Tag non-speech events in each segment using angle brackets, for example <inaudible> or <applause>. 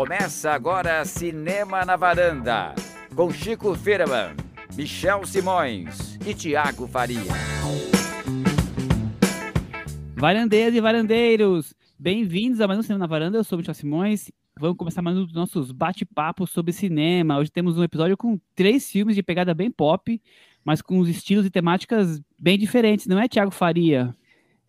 Começa agora Cinema na Varanda, com Chico Firman, Michel Simões e Tiago Faria. Varandeiras e varandeiros, bem-vindos a mais um Cinema na Varanda. Eu sou Michel Simões. Vamos começar mais um dos nossos bate-papos sobre cinema. Hoje temos um episódio com três filmes de pegada bem pop, mas com os estilos e temáticas bem diferentes, não é, Tiago Faria?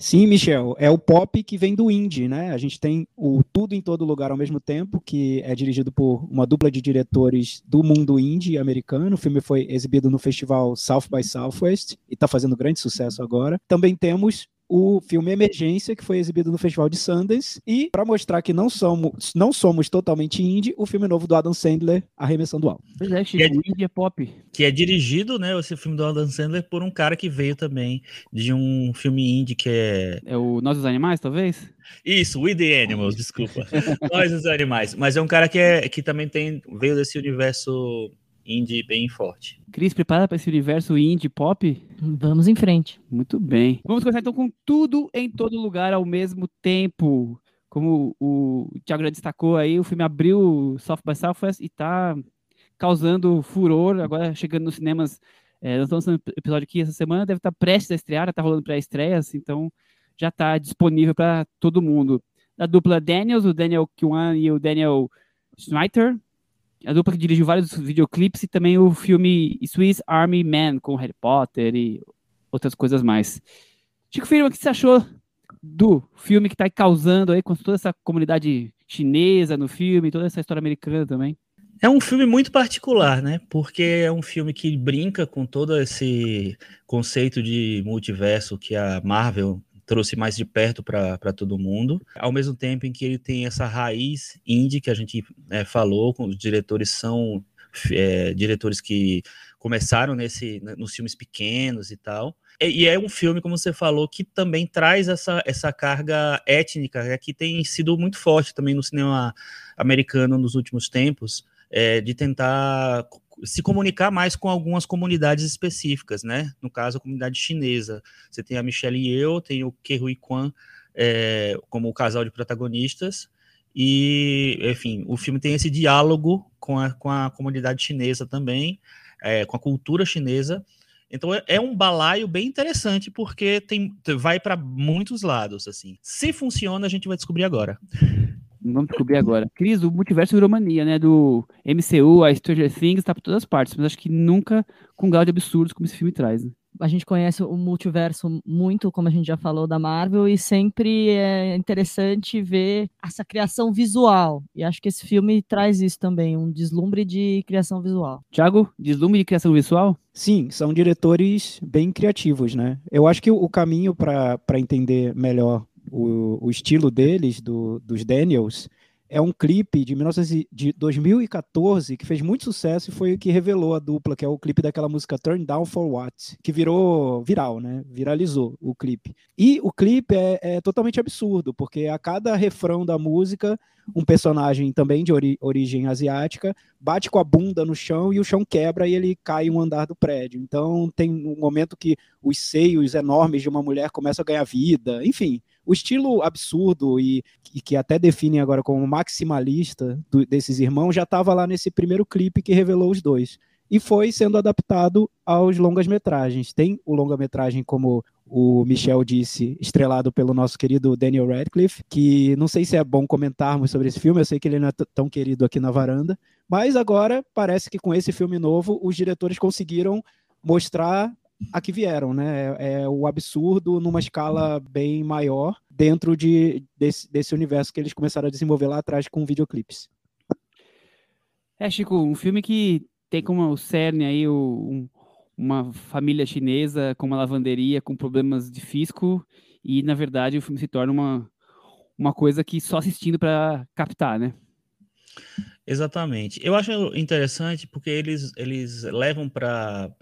Sim, Michel, é o pop que vem do indie, né? A gente tem o Tudo em Todo Lugar ao mesmo tempo, que é dirigido por uma dupla de diretores do mundo indie americano. O filme foi exibido no festival South by Southwest e está fazendo grande sucesso agora. Também temos o filme Emergência, que foi exibido no Festival de Sundance, e para mostrar que não somos, não somos totalmente indie, o filme novo do Adam Sandler, Arremessando Alto. Pois é, Chico, é, indie é pop. Que é dirigido, né, esse filme do Adam Sandler, por um cara que veio também de um filme indie que é... É o Nós os Animais, talvez? Isso, We the Animals, desculpa. <laughs> Nós os Animais. Mas é um cara que, é, que também tem, veio desse universo indie bem forte. Cris, prepara para esse universo indie pop? Vamos em frente. Muito bem. Vamos começar então com tudo em todo lugar ao mesmo tempo. Como o Thiago já destacou aí, o filme abriu South by Southwest e está causando furor, agora chegando nos cinemas. É, nós estamos lançando episódio aqui essa semana, deve estar tá prestes a estrear, está rolando pré-estreias, então já está disponível para todo mundo. Da dupla Daniels, o Daniel Kwan e o Daniel Schneider, a dupla que dirigiu vários videoclipes e também o filme Swiss Army Man com Harry Potter e outras coisas mais. Chico Firma, o que você achou do filme que está causando aí com toda essa comunidade chinesa no filme, toda essa história americana também? É um filme muito particular, né? Porque é um filme que brinca com todo esse conceito de multiverso que a Marvel trouxe mais de perto para todo mundo, ao mesmo tempo em que ele tem essa raiz indie que a gente é, falou, os diretores são é, diretores que começaram nesse, nos filmes pequenos e tal. E, e, é um filme, como você falou, que também traz essa, essa carga étnica, né, que tem sido muito forte também no cinema americano nos últimos tempos, é, de tentar se comunicar mais com algumas comunidades específicas, né? No caso, a comunidade chinesa. Você tem a Michelle Yeoh, tem o Ke Hui Kwan é, como o casal de protagonistas, e, enfim, o filme tem esse diálogo com a, com a comunidade chinesa também, é, com a cultura chinesa. Então é, é um balaio bem interessante porque tem vai para muitos lados assim. Se funciona, a gente vai descobrir agora. <laughs> Vamos descobrir agora. Cris, o multiverso virou mania, né? Do MCU, a Stranger Things, tá por todas as partes, mas acho que nunca com grau de absurdos como esse filme traz. Né? A gente conhece o multiverso muito, como a gente já falou, da Marvel, e sempre é interessante ver essa criação visual. E acho que esse filme traz isso também, um deslumbre de criação visual. Tiago, deslumbre de criação visual? Sim, são diretores bem criativos, né? Eu acho que o caminho para entender melhor o, o estilo deles, do, dos Daniels, é um clipe de, 19, de 2014 que fez muito sucesso e foi o que revelou a dupla, que é o clipe daquela música Turn Down for What, que virou viral, né? Viralizou o clipe. E o clipe é, é totalmente absurdo, porque a cada refrão da música, um personagem também de ori origem asiática bate com a bunda no chão e o chão quebra e ele cai um andar do prédio. Então tem um momento que os seios enormes de uma mulher começam a ganhar vida, enfim o estilo absurdo e, e, que até definem agora como maximalista do, desses irmãos já estava lá nesse primeiro clipe que revelou os dois. E foi sendo adaptado aos longas-metragens. Tem o longa-metragem, como o Michel disse, estrelado pelo nosso querido Daniel Radcliffe, que não sei se é bom comentarmos sobre esse filme, eu sei que ele não é tão querido aqui na varanda, mas agora parece que com esse filme novo os diretores conseguiram mostrar a que vieram, né? É, é, o absurdo numa escala bem maior dentro de, desse, desse universo que eles começaram a desenvolver lá atrás com videoclipes. É, Chico, um filme que tem como o cerne aí o, um, uma família chinesa com uma lavanderia com problemas de fisco e, na verdade, o filme se torna uma, uma coisa que só assistindo para captar, né? Exatamente. Eu acho interessante porque eles, eles levam para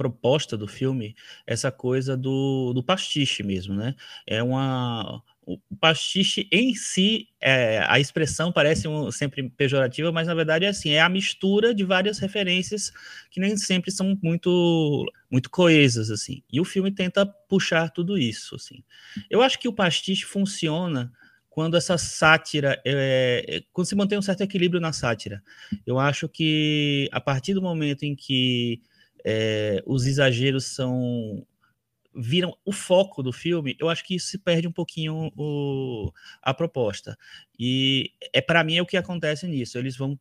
proposta do filme essa coisa do, do pastiche mesmo, né? É uma o pastiche em si, é, a expressão parece um, sempre pejorativa, mas na verdade é assim, é a mistura de várias referências que nem sempre são muito muito coesas assim. E o filme tenta puxar tudo isso assim. Eu acho que o pastiche funciona quando essa sátira, é, é, quando se mantém um certo equilíbrio na sátira. Eu acho que a partir do momento em que é, os exageros são viram o foco do filme, eu acho que isso se perde um pouquinho o, a proposta. E é para mim é o que acontece nisso. Eles vão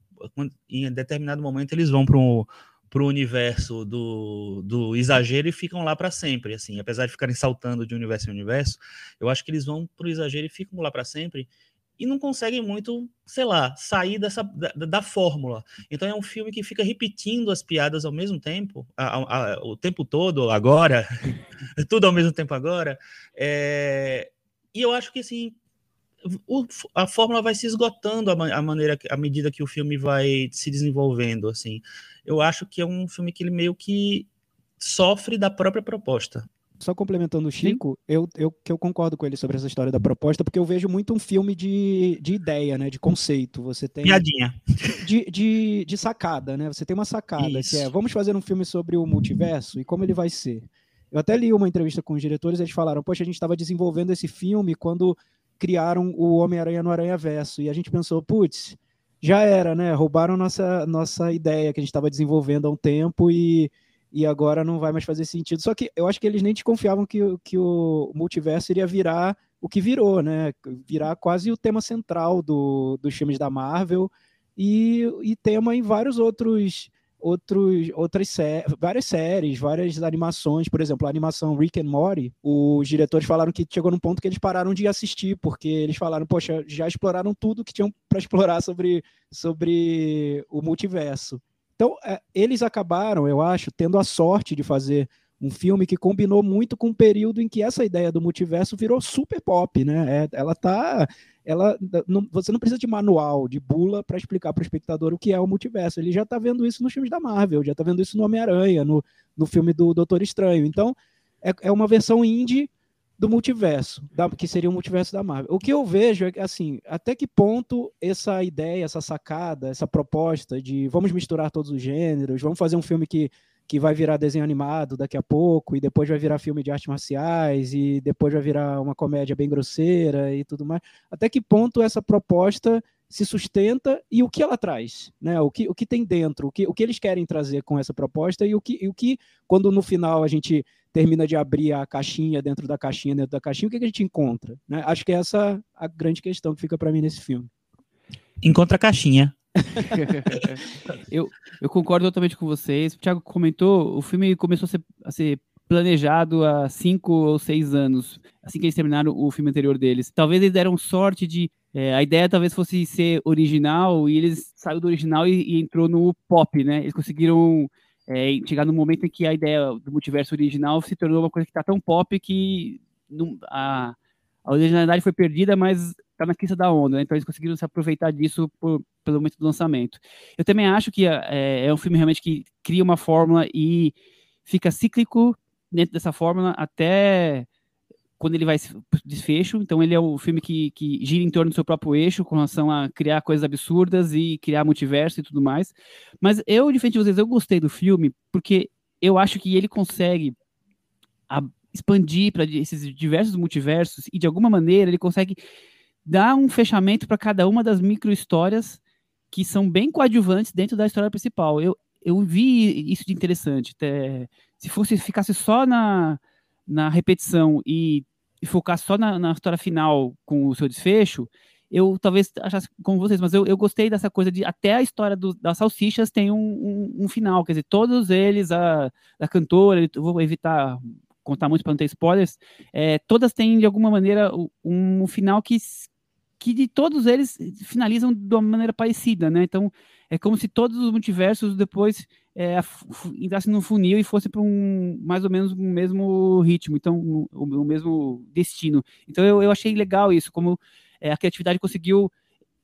em determinado momento eles vão para para o universo do, do exagero e ficam lá para sempre, assim, apesar de ficarem saltando de universo em universo, eu acho que eles vão para o exagero e ficam lá para sempre e não conseguem muito, sei lá, sair dessa da, da, fórmula. Então é um filme que fica repetindo as piadas ao mesmo tempo, a, a, a, o tempo todo, agora, <laughs> tudo ao mesmo tempo agora. É... E eu acho que assim o, a fórmula vai se esgotando a, maneira, à medida que o filme vai se desenvolvendo, assim eu acho que é um filme que ele meio que sofre da própria proposta. Só complementando o Chico, eu, eu, que eu concordo com ele sobre essa história da proposta, porque eu vejo muito um filme de, de ideia, né? De conceito. Você tem. Piadinha. De, de, de sacada, né? Você tem uma sacada Isso. que é vamos fazer um filme sobre o multiverso e como ele vai ser. Eu até li uma entrevista com os diretores, eles falaram, poxa, a gente estava desenvolvendo esse filme quando criaram o Homem-Aranha no Aranha Verso. E a gente pensou, putz, já era, né? Roubaram nossa, nossa ideia que a gente estava desenvolvendo há um tempo e, e agora não vai mais fazer sentido. Só que eu acho que eles nem desconfiavam que, que o multiverso iria virar o que virou, né? Virar quase o tema central do, dos filmes da Marvel e, e tema em vários outros outros, outras sé várias séries, várias animações, por exemplo, a animação Rick and Morty, os diretores falaram que chegou num ponto que eles pararam de assistir, porque eles falaram, poxa, já exploraram tudo que tinham para explorar sobre, sobre o multiverso. Então, é, eles acabaram, eu acho, tendo a sorte de fazer um filme que combinou muito com o um período em que essa ideia do multiverso virou super pop, né? É, ela tá ela não, você não precisa de manual, de bula para explicar para o espectador o que é o multiverso. Ele já está vendo isso nos filmes da Marvel, já está vendo isso no Homem-Aranha, no, no filme do Doutor Estranho. Então, é, é uma versão indie do multiverso, da, que seria o multiverso da Marvel. O que eu vejo é assim, até que ponto essa ideia, essa sacada, essa proposta de vamos misturar todos os gêneros, vamos fazer um filme que que vai virar desenho animado daqui a pouco, e depois vai virar filme de artes marciais, e depois vai virar uma comédia bem grosseira e tudo mais. Até que ponto essa proposta se sustenta e o que ela traz, né? O que, o que tem dentro, o que, o que eles querem trazer com essa proposta e o que, e o que quando no final a gente termina de abrir a caixinha dentro da caixinha dentro da caixinha, o que, que a gente encontra, né? Acho que é essa a grande questão que fica para mim nesse filme. Encontra a caixinha. <laughs> eu, eu concordo totalmente com vocês. O Thiago comentou, o filme começou a ser, a ser planejado há cinco ou seis anos, assim que eles terminaram o filme anterior deles. Talvez eles deram sorte de. É, a ideia talvez fosse ser original e eles saíram do original e, e entrou no pop, né? Eles conseguiram é, chegar no momento em que a ideia do multiverso original se tornou uma coisa que está tão pop que não, a, a originalidade foi perdida, mas está na crista da onda, né? então eles conseguiram se aproveitar disso por, pelo momento do lançamento. Eu também acho que é, é, um filme realmente que cria uma fórmula e fica cíclico dentro dessa fórmula até quando ele vai desfecho, então ele é o filme que, que gira em torno do seu próprio eixo com relação a criar coisas absurdas e criar multiverso e tudo mais. Mas eu, diferente de vocês, eu gostei do filme porque eu acho que ele consegue a, expandir para esses diversos multiversos e de alguma maneira ele consegue dá um fechamento para cada uma das micro histórias que são bem coadjuvantes dentro da história principal. Eu, eu vi isso de interessante. Até, se fosse ficasse só na, na repetição e, e focar só na, na, história final com o seu desfecho, eu talvez achasse como vocês, mas eu, eu gostei dessa coisa de até a história do, das salsichas tem um, um, um, final, quer dizer, todos eles, a, a cantora, eu vou evitar contar muito para não ter spoilers, é, todas têm de alguma maneira um, um final que, que de todos eles finalizam de uma maneira parecida, né? Então é como se todos os multiversos depois é, entrassem no funil e fossem para um mais ou menos o mesmo ritmo, então o, o mesmo destino. Então eu, eu achei legal isso, como é, a criatividade conseguiu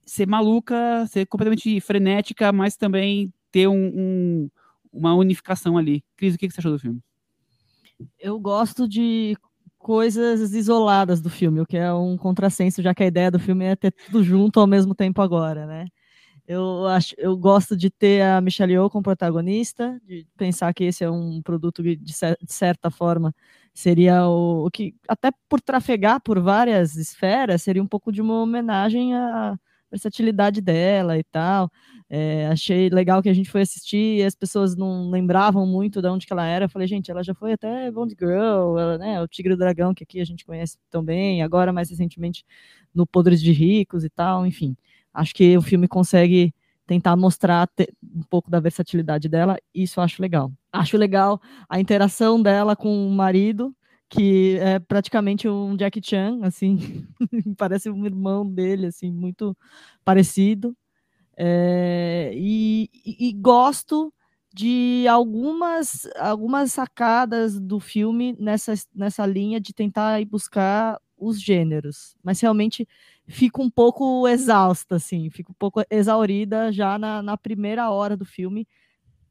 ser maluca, ser completamente frenética, mas também ter um, um, uma unificação ali. Cris, o que você achou do filme? Eu gosto de coisas isoladas do filme, o que é um contrassenso, já que a ideia do filme é ter tudo junto ao mesmo tempo agora, né? Eu, acho, eu gosto de ter a Michelle Yeoh como protagonista, de pensar que esse é um produto que, de, certa forma, seria o, o, que, até por trafegar por várias esferas, seria um pouco de uma homenagem à versatilidade dela e tal. É, achei legal que a gente foi assistir e as pessoas não lembravam muito de onde ela era. Eu falei, gente, ela já foi até Bond Girl, ela, né, o Tigre do Dragão, que aqui a gente conhece tão bem, agora mais recentemente no Podres de Ricos e tal, enfim. Acho que o filme consegue tentar mostrar um pouco da versatilidade dela, e isso eu acho legal. Acho legal a interação dela com o marido, que é praticamente um Jack Chan, assim, <laughs> parece um irmão dele, assim, muito parecido. É, e, e, e, gosto de algumas, algumas sacadas do filme nessa, nessa linha de tentar ir buscar os gêneros, mas realmente fico um pouco exausta, assim, fico um pouco exaurida já na, na primeira hora do filme,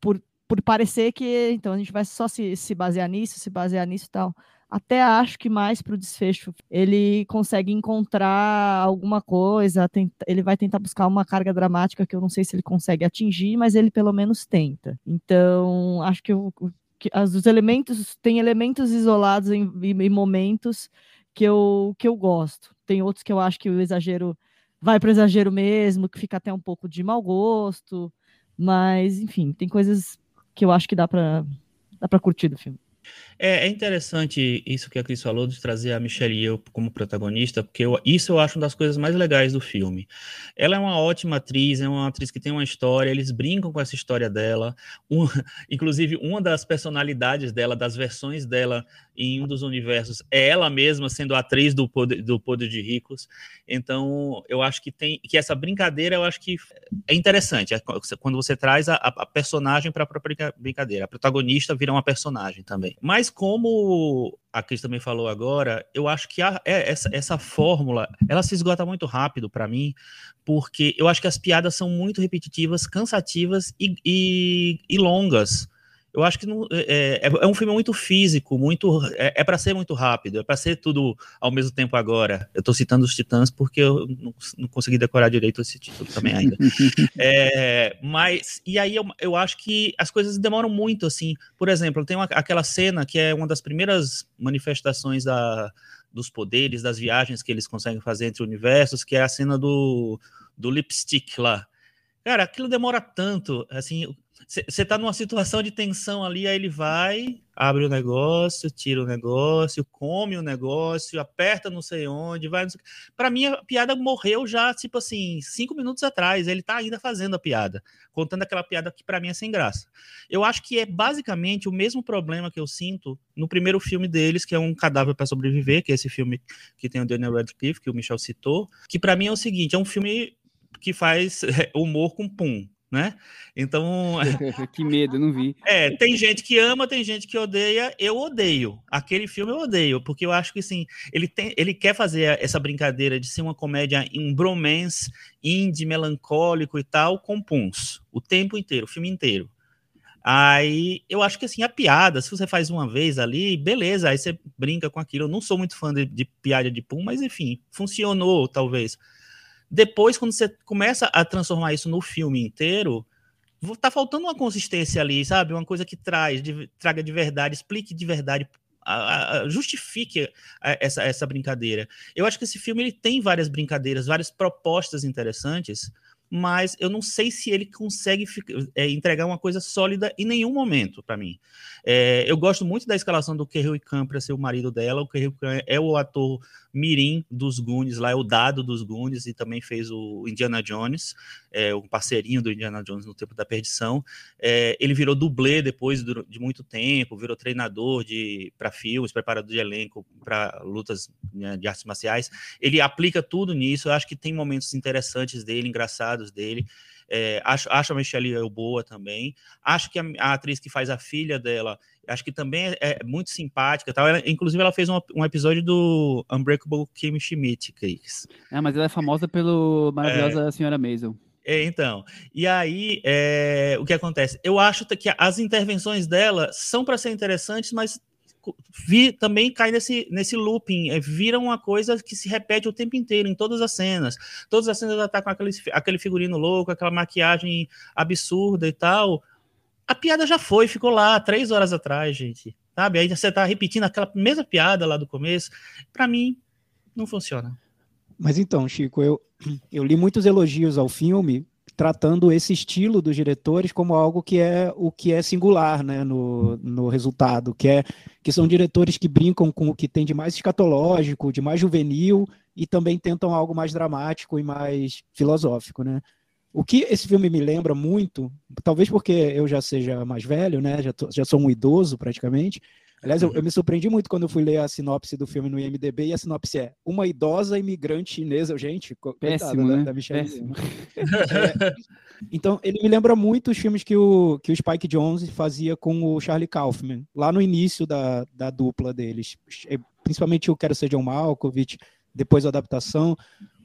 por, por parecer que então a gente vai só se, se basear nisso, se basear nisso e tal até acho que mais para o desfecho ele consegue encontrar alguma coisa, tenta, ele vai tentar buscar uma carga dramática que eu não sei se ele consegue atingir, mas ele pelo menos tenta. Então, acho que, eu, que as, os elementos, tem elementos isolados em, em, momentos que eu, que eu gosto. Tem outros que eu acho que o exagero vai para exagero mesmo, que fica até um pouco de mau gosto, mas enfim, tem coisas que eu acho que dá para dá curtir do filme. É, é, interessante isso que a Cris falou de trazer a Michelle Yeoh como protagonista, porque eu, isso eu acho uma das coisas mais legais do filme. Ela é uma ótima atriz, é uma atriz que tem uma história, eles brincam com essa história dela. Um, <laughs> inclusive, uma das personalidades dela, das versões dela em um dos universos, é ela mesma sendo atriz do Poder, do Poder de Ricos. Então, eu acho que tem que essa brincadeira, eu acho que é interessante. É quando você traz a, a personagem para a própria brincadeira. A protagonista vira uma personagem também. Mas como a Cris também falou agora, eu acho que a, é, essa, essa fórmula, ela se esgota muito rápido para mim, porque eu acho que as piadas são muito repetitivas, cansativas e, e, e longas eu acho que não, é, é, é, um filme muito físico, muito é, é para ser muito rápido, é para ser tudo ao mesmo tempo agora. Eu estou citando os Titãs porque eu não, não, consegui decorar direito esse título também ainda. <laughs> é, mas e aí eu, eu acho que as coisas demoram muito, assim. Por exemplo, tem uma, aquela cena que é uma das primeiras manifestações da, dos poderes, das viagens que eles conseguem fazer entre universos, que é a cena do, do lipstick lá. Cara, aquilo demora tanto, assim, você tá numa situação de tensão ali, aí ele vai, abre o negócio, tira o negócio, come o negócio, aperta não sei onde, vai. Para mim, a piada morreu já, tipo assim, cinco minutos atrás. Ele tá ainda fazendo a piada, contando aquela piada que para mim é sem graça. Eu acho que é basicamente o mesmo problema que eu sinto no primeiro filme deles, que é um cadáver para sobreviver, que é esse filme que tem o Daniel Radcliffe, que o Michel citou, que para mim é o seguinte, é um filme que faz <laughs> humor com pum né? Então. <laughs> que medo, não vi. É, tem gente que ama, tem gente que odeia. Eu odeio. Aquele filme eu odeio, porque eu acho que sim, ele, tem, ele quer fazer essa brincadeira de ser uma comédia em bromance, indie, melancólico e tal, com puns. O tempo inteiro, o filme inteiro. Aí eu acho que assim, a piada, se você faz uma vez ali, beleza, aí você brinca com aquilo. Eu não sou muito fã de, de piada de pum, mas enfim, funcionou, talvez. Depois, quando você começa a transformar isso no filme inteiro, tá faltando uma consistência ali, sabe? Uma coisa que traz, de, traga de verdade, explique de verdade, a, a, justifique a, essa, essa brincadeira. Eu acho que esse filme ele tem várias brincadeiras, várias propostas interessantes, mas eu não sei se ele consegue é, entregar uma coisa sólida em nenhum momento para mim. É, eu gosto muito da escalação do Kerry Khan para ser o marido dela. O Kerry Khan é o ator mirim dos Goonies, lá é o dado dos Goonies e também fez o Indiana Jones, é, o parceirinho do Indiana Jones no tempo da perdição. É, ele virou dublê depois de muito tempo, virou treinador de para filmes, preparador de elenco para lutas né, de artes marciais. Ele aplica tudo nisso. Eu acho que tem momentos interessantes dele, engraçados dele. É, acho, acho a Michelle Yeoh boa também. Acho que a, a, atriz que faz a filha dela, acho que também é, é muito simpática. Tal. Ela, inclusive, ela fez um, um, episódio do Unbreakable Kim Schmidt, Chris. É, mas ela é famosa pelo maravilhosa é. Senhora Maisel. É, então, e aí é, o que acontece? Eu acho que as intervenções dela são para ser interessantes, mas vi, também cai nesse, nesse looping, é, vira uma coisa que se repete o tempo inteiro, em todas as cenas. Todas as cenas ela tá com aquele, aquele figurino louco, aquela maquiagem absurda e tal. A piada já foi, ficou lá três horas atrás, gente. Sabe? Aí você tá repetindo aquela mesma piada lá do começo. Para mim, não funciona. Mas então, Chico, eu, eu li muitos elogios ao filme tratando esse estilo dos diretores como algo que é o que é singular né, no, no resultado, que, é, que são diretores que brincam com o que tem de mais escatológico, de mais juvenil, e também tentam algo mais dramático e mais filosófico. Né? O que esse filme me lembra muito, talvez porque eu já seja mais velho, né, já, tô, já sou um idoso praticamente, Aliás, eu, eu, me surpreendi muito quando eu fui ler a sinopse do filme no IMDB e a sinopse é uma idosa imigrante chinesa. Gente, péssimo, coitada, né? da Michelle. Péssimo. É, então, ele me lembra muito os filmes que o, que o Spike Jonze fazia com o Charlie Kaufman, lá no início da, da dupla deles. É, principalmente o Quero Ser John Malkovich, depois a adaptação,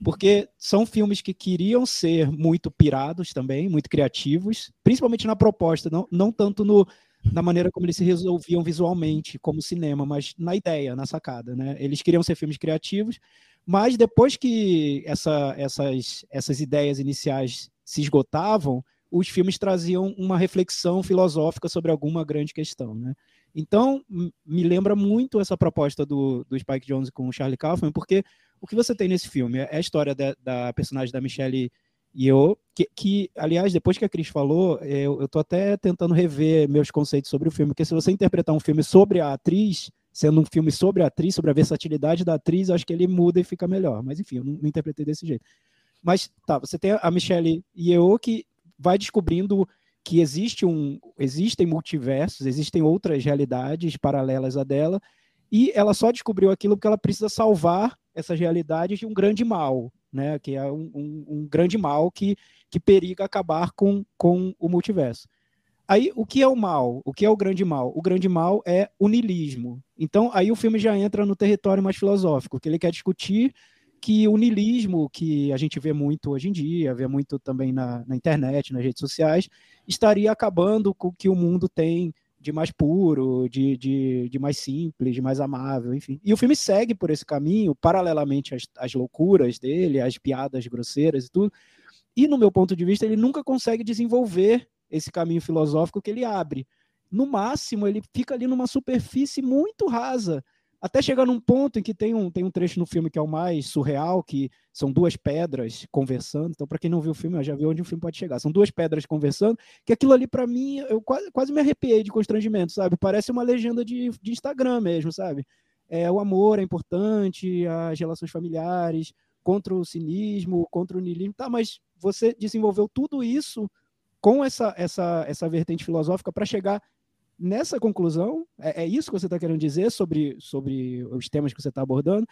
porque são filmes que queriam ser muito pirados também, muito criativos, principalmente na proposta, não, não tanto no na maneira como eles se resolviam visualmente, como cinema, mas na ideia, na sacada. Né? Eles queriam ser filmes criativos, mas depois que essa, essas, essas ideias iniciais se esgotavam, os filmes traziam uma reflexão filosófica sobre alguma grande questão. Né? Então, me lembra muito essa proposta do, do Spike Jonze com o Charlie Kaufman, porque o que você tem nesse filme é a história da, da personagem da Michelle e eu, que, que, aliás, depois que a Cris falou, eu, eu tô até tentando rever meus conceitos sobre o filme, porque se você interpretar um filme sobre a atriz, sendo um filme sobre a atriz, sobre a versatilidade da atriz, acho que ele muda e fica melhor. Mas enfim, eu não, não interpretei desse jeito. Mas tá, você tem a Michelle Yeoh que vai descobrindo que existe um, existem multiversos, existem outras realidades paralelas a dela, e ela só descobriu aquilo porque ela precisa salvar essas realidades de um grande mal, né? Que é um, um, um, grande mal que, que periga acabar com, com o multiverso. Aí, o que é o mal? O que é o grande mal? O grande mal é o niilismo. Então, aí o filme já entra no território mais filosófico, que ele quer discutir que o niilismo, que a gente vê muito hoje em dia, vê muito também na, na internet, nas redes sociais, estaria acabando com o que o mundo tem de mais puro, de, de, de, mais simples, de mais amável, enfim. E o filme segue por esse caminho, paralelamente às, às loucuras dele, às piadas grosseiras e tudo. E, no meu ponto de vista, ele nunca consegue desenvolver esse caminho filosófico que ele abre. No máximo, ele fica ali numa superfície muito rasa, até chegar num ponto em que tem um, tem um trecho no filme que é o mais surreal, que são duas pedras conversando. Então, para quem não viu o filme, já viu onde o filme pode chegar. São duas pedras conversando, que aquilo ali, para mim, eu quase, quase me arrepiei de constrangimento, sabe? Parece uma legenda de, de Instagram mesmo, sabe? É, o amor é importante, as relações familiares, contra o cinismo, contra o niilismo. Tá, mas você desenvolveu tudo isso com essa, essa, essa vertente filosófica para chegar nessa conclusão, é, é isso que você está querendo dizer sobre, sobre os temas que você está abordando.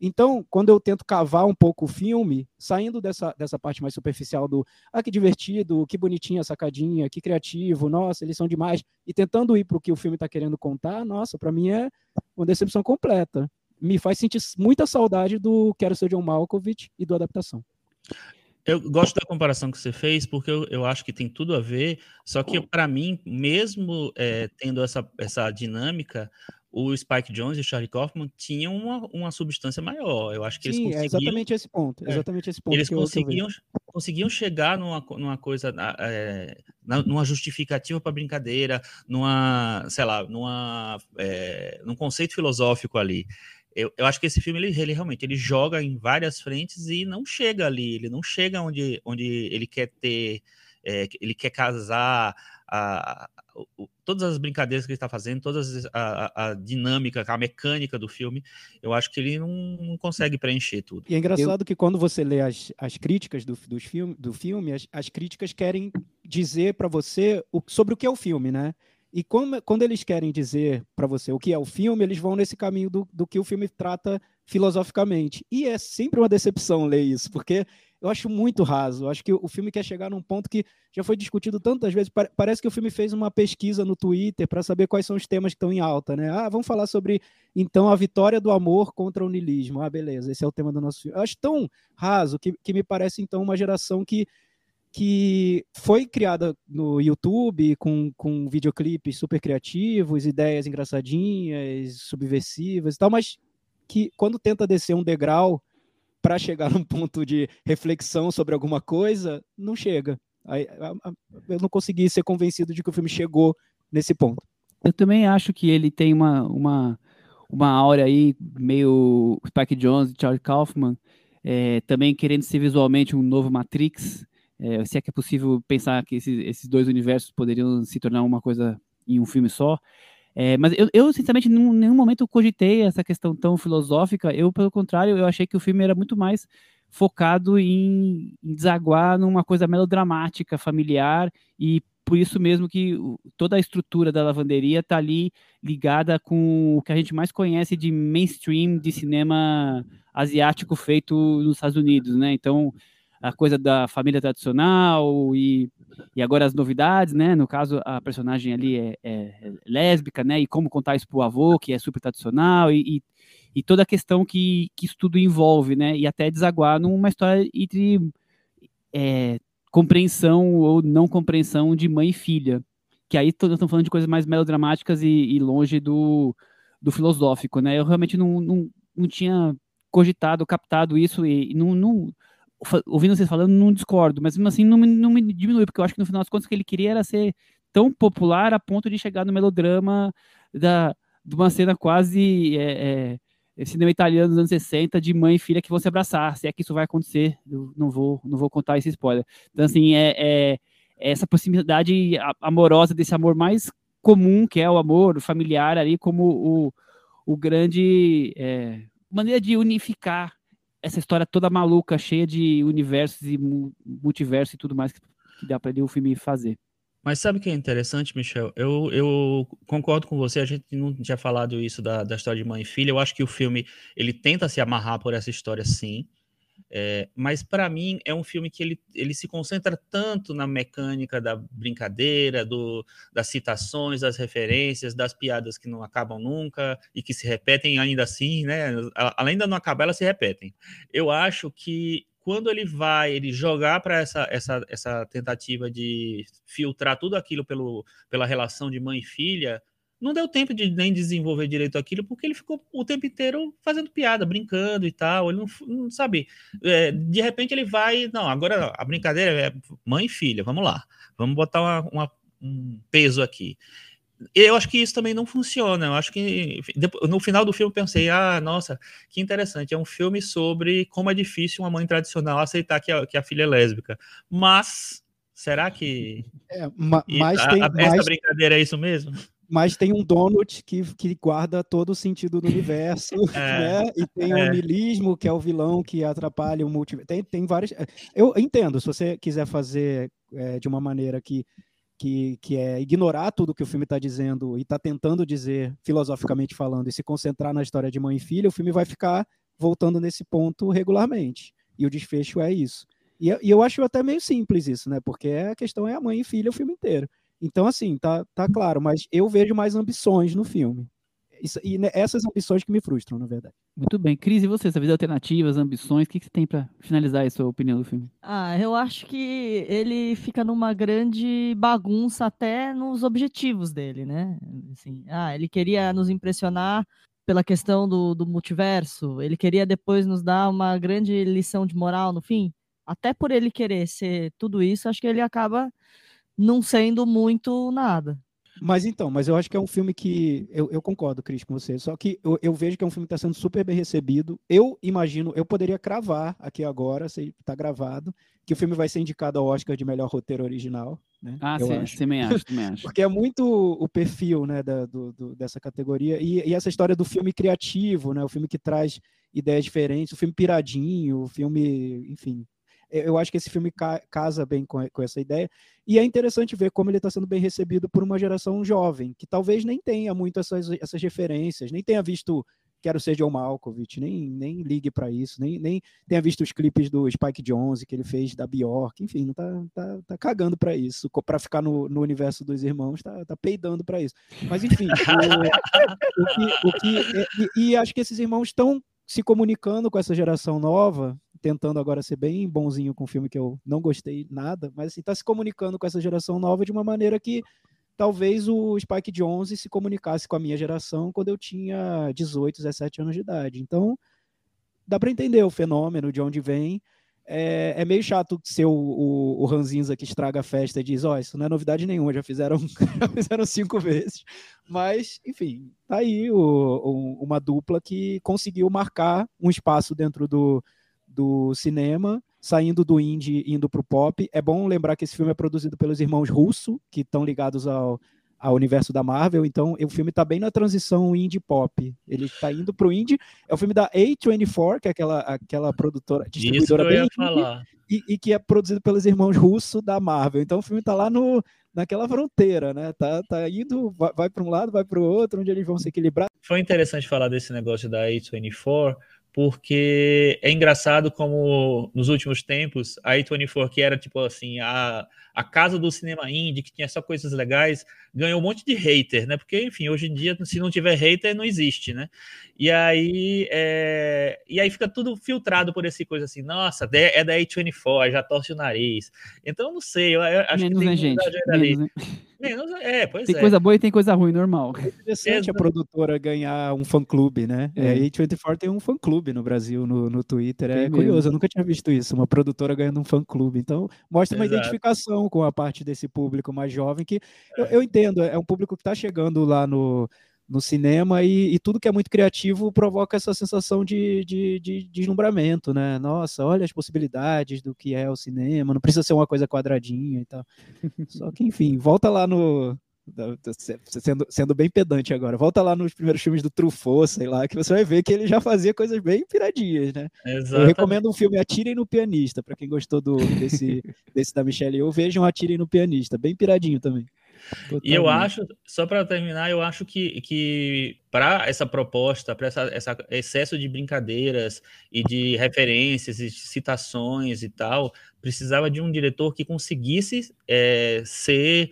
Então, quando eu tento cavar um pouco o filme, saindo dessa, dessa parte mais superficial do ah, que divertido, que bonitinha a sacadinha, que criativo, nossa, eles são demais, e tentando ir para o que o filme está querendo contar, nossa, para mim é uma decepção completa. Me faz sentir muita saudade do Quero Ser John Malkovich e do Adaptação. Eu gosto da comparação que você fez, porque eu, eu acho que tem tudo a ver, só que para mim, mesmo é, tendo essa, essa dinâmica, o Spike Jones e o Charlie Kaufman tinham uma, uma substância maior. Eu acho que Sim, eles conseguiam... é exatamente esse ponto. É, exatamente esse ponto. Eles conseguiam, conseguiam chegar numa, numa coisa, é, numa justificativa para brincadeira, numa, sei lá, numa, é, num conceito filosófico ali eu, eu acho que esse filme ele, ele, realmente ele joga em várias frentes e não chega ali, ele não chega onde, onde ele quer ter, é, ele quer casar a, a, a, todas as brincadeiras que ele está fazendo, toda a, dinâmica, a mecânica do filme, eu acho que ele não, não consegue preencher tudo. E é engraçado eu... que quando você lê as, as críticas do, dos filme, do filme, as, as críticas querem dizer para você o, sobre o que é o filme, né? E como, quando eles querem dizer para você o que é o filme, eles vão nesse caminho do, do que o filme trata filosoficamente. E é sempre uma decepção ler isso, porque eu acho muito raso. Eu acho que o filme quer chegar num ponto que já foi discutido tantas vezes. Parece que o filme fez uma pesquisa no Twitter para saber quais são os temas que estão em alta, né? Ah, vamos falar sobre então a vitória do amor contra o niilismo. Ah, beleza, esse é o tema do nosso filme. Eu acho tão raso que, que me parece então uma geração que que foi criada no YouTube com, com videoclipes super criativos, ideias engraçadinhas, subversivas e tal, mas que quando tenta descer um degrau para chegar <laughs> num ponto de reflexão sobre alguma coisa, não chega. Eu não consegui ser convencido de que o filme chegou nesse ponto. Eu também acho que ele tem uma, uma, uma aura aí meio Spike Jones Charlie Kaufman, é, também querendo ser visualmente um novo Matrix, é, se é que é possível pensar que esses, esses dois universos poderiam se tornar uma coisa em um filme só. É, mas eu, eu, sinceramente, em nenhum momento cogitei essa questão tão filosófica. Eu, pelo contrário, eu achei que o filme era muito mais focado em, em desaguar numa coisa melodramática, familiar, e por isso mesmo que toda a estrutura da lavanderia está ali ligada com o que a gente mais conhece de mainstream de cinema asiático feito nos Estados Unidos, né? Então, a coisa da família tradicional e, e agora as novidades, né? No caso, a personagem ali é, é lésbica, né? E como contar isso pro avô, que é super tradicional, e, e, e, toda a questão que, que isso tudo envolve, né? E até desaguar numa história entre é, compreensão ou não compreensão de mãe e filha. Que aí estamos falando de coisas mais melodramáticas e, e longe do, do filosófico, né? Eu realmente não, não, não tinha cogitado, captado isso e, e não, não ouvindo vocês falando, não discordo, mas mesmo assim não me, não me diminui, porque eu acho que no final das contas o que ele queria era ser tão popular a ponto de chegar no melodrama da, de uma cena quase é, é, cinema italiano dos anos 60 de mãe e filha que vão se abraçar, se é que isso vai acontecer, eu não vou, não vou contar esse spoiler. Então, assim, é, é, é essa proximidade amorosa desse amor mais comum, que é o amor familiar ali, como o, o grande é, maneira de unificar essa história toda maluca, cheia de universos e multiverso e tudo mais que, dá para o filme fazer. Mas sabe o que é interessante, Michel? Eu, eu concordo com você, a gente não tinha falado isso da, da história de mãe e filha. Eu acho que o filme ele tenta se amarrar por essa história, sim. É, mas para mim é um filme que ele, ele se concentra tanto na mecânica da brincadeira, do, das citações, das referências, das piadas que não acabam nunca e que se repetem ainda assim, né? Além de não acabar, elas se repetem. Eu acho que quando ele vai ele jogar para essa, essa, essa tentativa de filtrar tudo aquilo pelo, pela relação de mãe e filha, não deu tempo de nem desenvolver direito aquilo, porque ele ficou o tempo inteiro fazendo piada, brincando e tal. Ele não, não sabe. É, de repente ele vai. Não, agora a brincadeira é mãe e filha, vamos lá. Vamos botar uma, uma, um peso aqui. Eu acho que isso também não funciona. Eu acho que no final do filme eu pensei, ah, nossa, que interessante. É um filme sobre como é difícil uma mãe tradicional aceitar que a, que a filha é lésbica. Mas será que. É, mas a, tem, a, essa brincadeira é isso mesmo? Mas tem um donut que, que guarda todo o sentido do universo, <laughs> é, né? E tem é. o nilismo, que é o vilão que atrapalha o multiverso. Tem, tem vários. É, eu entendo, se você quiser fazer é, de uma maneira que, que, que é ignorar tudo que o filme está dizendo e está tentando dizer, filosoficamente falando, e se concentrar na história de mãe e filha, o filme vai ficar voltando nesse ponto regularmente. E o desfecho é isso. E, e eu acho até meio simples isso, né? Porque a questão é a mãe e filha o filme inteiro. Então, assim, tá, tá claro, mas eu vejo mais ambições no filme. Isso, e né, essas ambições que me frustram, na verdade. Muito bem. Cris, e você? Essa vida alternativas, ambições, o que, que você tem para finalizar a sua opinião do filme? Ah, eu acho que ele fica numa grande bagunça até nos objetivos dele, né? Assim, ah, ele queria nos impressionar pela questão do, do multiverso, ele queria depois nos dar uma grande lição de moral no fim. Até por ele querer ser tudo isso, acho que ele acaba não sendo muito nada. Mas então, mas eu acho que é um filme que. Eu, eu concordo, Cris, com você. Só que eu, eu vejo que é um filme que está sendo super bem recebido. Eu imagino, eu poderia cravar aqui agora, se está gravado, que o filme vai ser indicado ao Oscar de melhor roteiro original. Né? Ah, eu sim, acho. também acho, também <laughs> acho. Porque é muito o perfil né, da, do, do, dessa categoria. E, e, essa história do filme criativo, né? O filme que traz ideias diferentes, o filme piradinho, o filme, enfim, eu acho que esse filme ca casa bem com, com, essa ideia. E é interessante ver como ele está sendo bem recebido por uma geração jovem, que talvez nem tenha muito essas, essas referências, nem tenha visto Quero Ser John Malkovich, nem, nem ligue para isso, nem, nem tenha visto os clipes do Spike Jonze que ele fez da Bjork, enfim, não tá, tá, tá cagando para isso, para ficar no, no universo dos irmãos, tá, tá peidando para isso. Mas enfim, <laughs> o, o, que, o que, e, e acho que esses irmãos estão se comunicando com essa geração nova tentando agora ser bem bonzinho com um filme que eu não gostei nada, mas assim, tá se comunicando com essa geração nova de uma maneira que talvez o Spike Jonze se comunicasse com a minha geração quando eu tinha 18, 17 anos de idade. Então, dá para entender o fenômeno, de onde vem. É, é meio chato ser o, o, o Ranzinza que estraga a festa e diz: Ó, oh, isso não é novidade nenhuma, já fizeram, <laughs> já fizeram cinco vezes. Mas, enfim, tá aí o, uma dupla que conseguiu marcar um espaço dentro do, do cinema, saindo do indie indo para o pop. É bom lembrar que esse filme é produzido pelos irmãos Russo, que estão ligados ao, ao universo da Marvel, então o filme está bem na transição indie pop. Ele está indo para o indie. É o filme da A24, que é aquela, aquela produtora, distribuidora bem indie, e, e, que é produzido pelos irmãos Russo da Marvel. Então o filme está lá no, naquela fronteira, né? Tá, tá indo, vai, vai para um lado, vai para o outro, onde eles vão se equilibrar. Foi interessante falar desse negócio da A24, porque é engraçado como nos últimos tempos a A24, que era tipo assim, a, a casa do cinema indie, que tinha só coisas legais, ganhou um monte de hater, né? Porque, enfim, hoje em dia, se não tiver hater, não existe, né? E aí, é... e aí fica tudo filtrado por esse coisa assim, nossa, é da A24, já torce o nariz. Então, não sei, eu, acho Menos, que tem né, gente? Menos, né? Menos, é, pois tem é. coisa boa e tem coisa ruim, normal. É interessante a produtora ganhar um fã-clube, né? É. A A24 tem um fã-clube no Brasil, no, no Twitter. É curioso, eu nunca tinha visto isso, uma produtora ganhando um fã-clube. Então, mostra uma Exato. identificação com a parte desse público mais jovem, que eu, eu entendo, é um público que está chegando lá no, no cinema e, e, tudo que é muito criativo provoca essa sensação de, de, de, de deslumbramento, né? Nossa, olha as possibilidades do que é o cinema, não precisa ser uma coisa quadradinha e tal. Só que, enfim, volta lá no, sendo, sendo bem pedante agora, volta lá nos primeiros filmes do Truffaut, sei lá, que você vai ver que ele já fazia coisas bem piradinhas, né? Exatamente. Eu recomendo um filme Atirem no Pianista, para quem gostou do, desse, <laughs> desse da Michelle eu vejam Atirem no Pianista, bem piradinho também. Totalmente. E eu acho, só para terminar, eu acho que, que para essa proposta, para essa, essa, excesso de brincadeiras e de referências e citações e tal, precisava de um diretor que conseguisse é, ser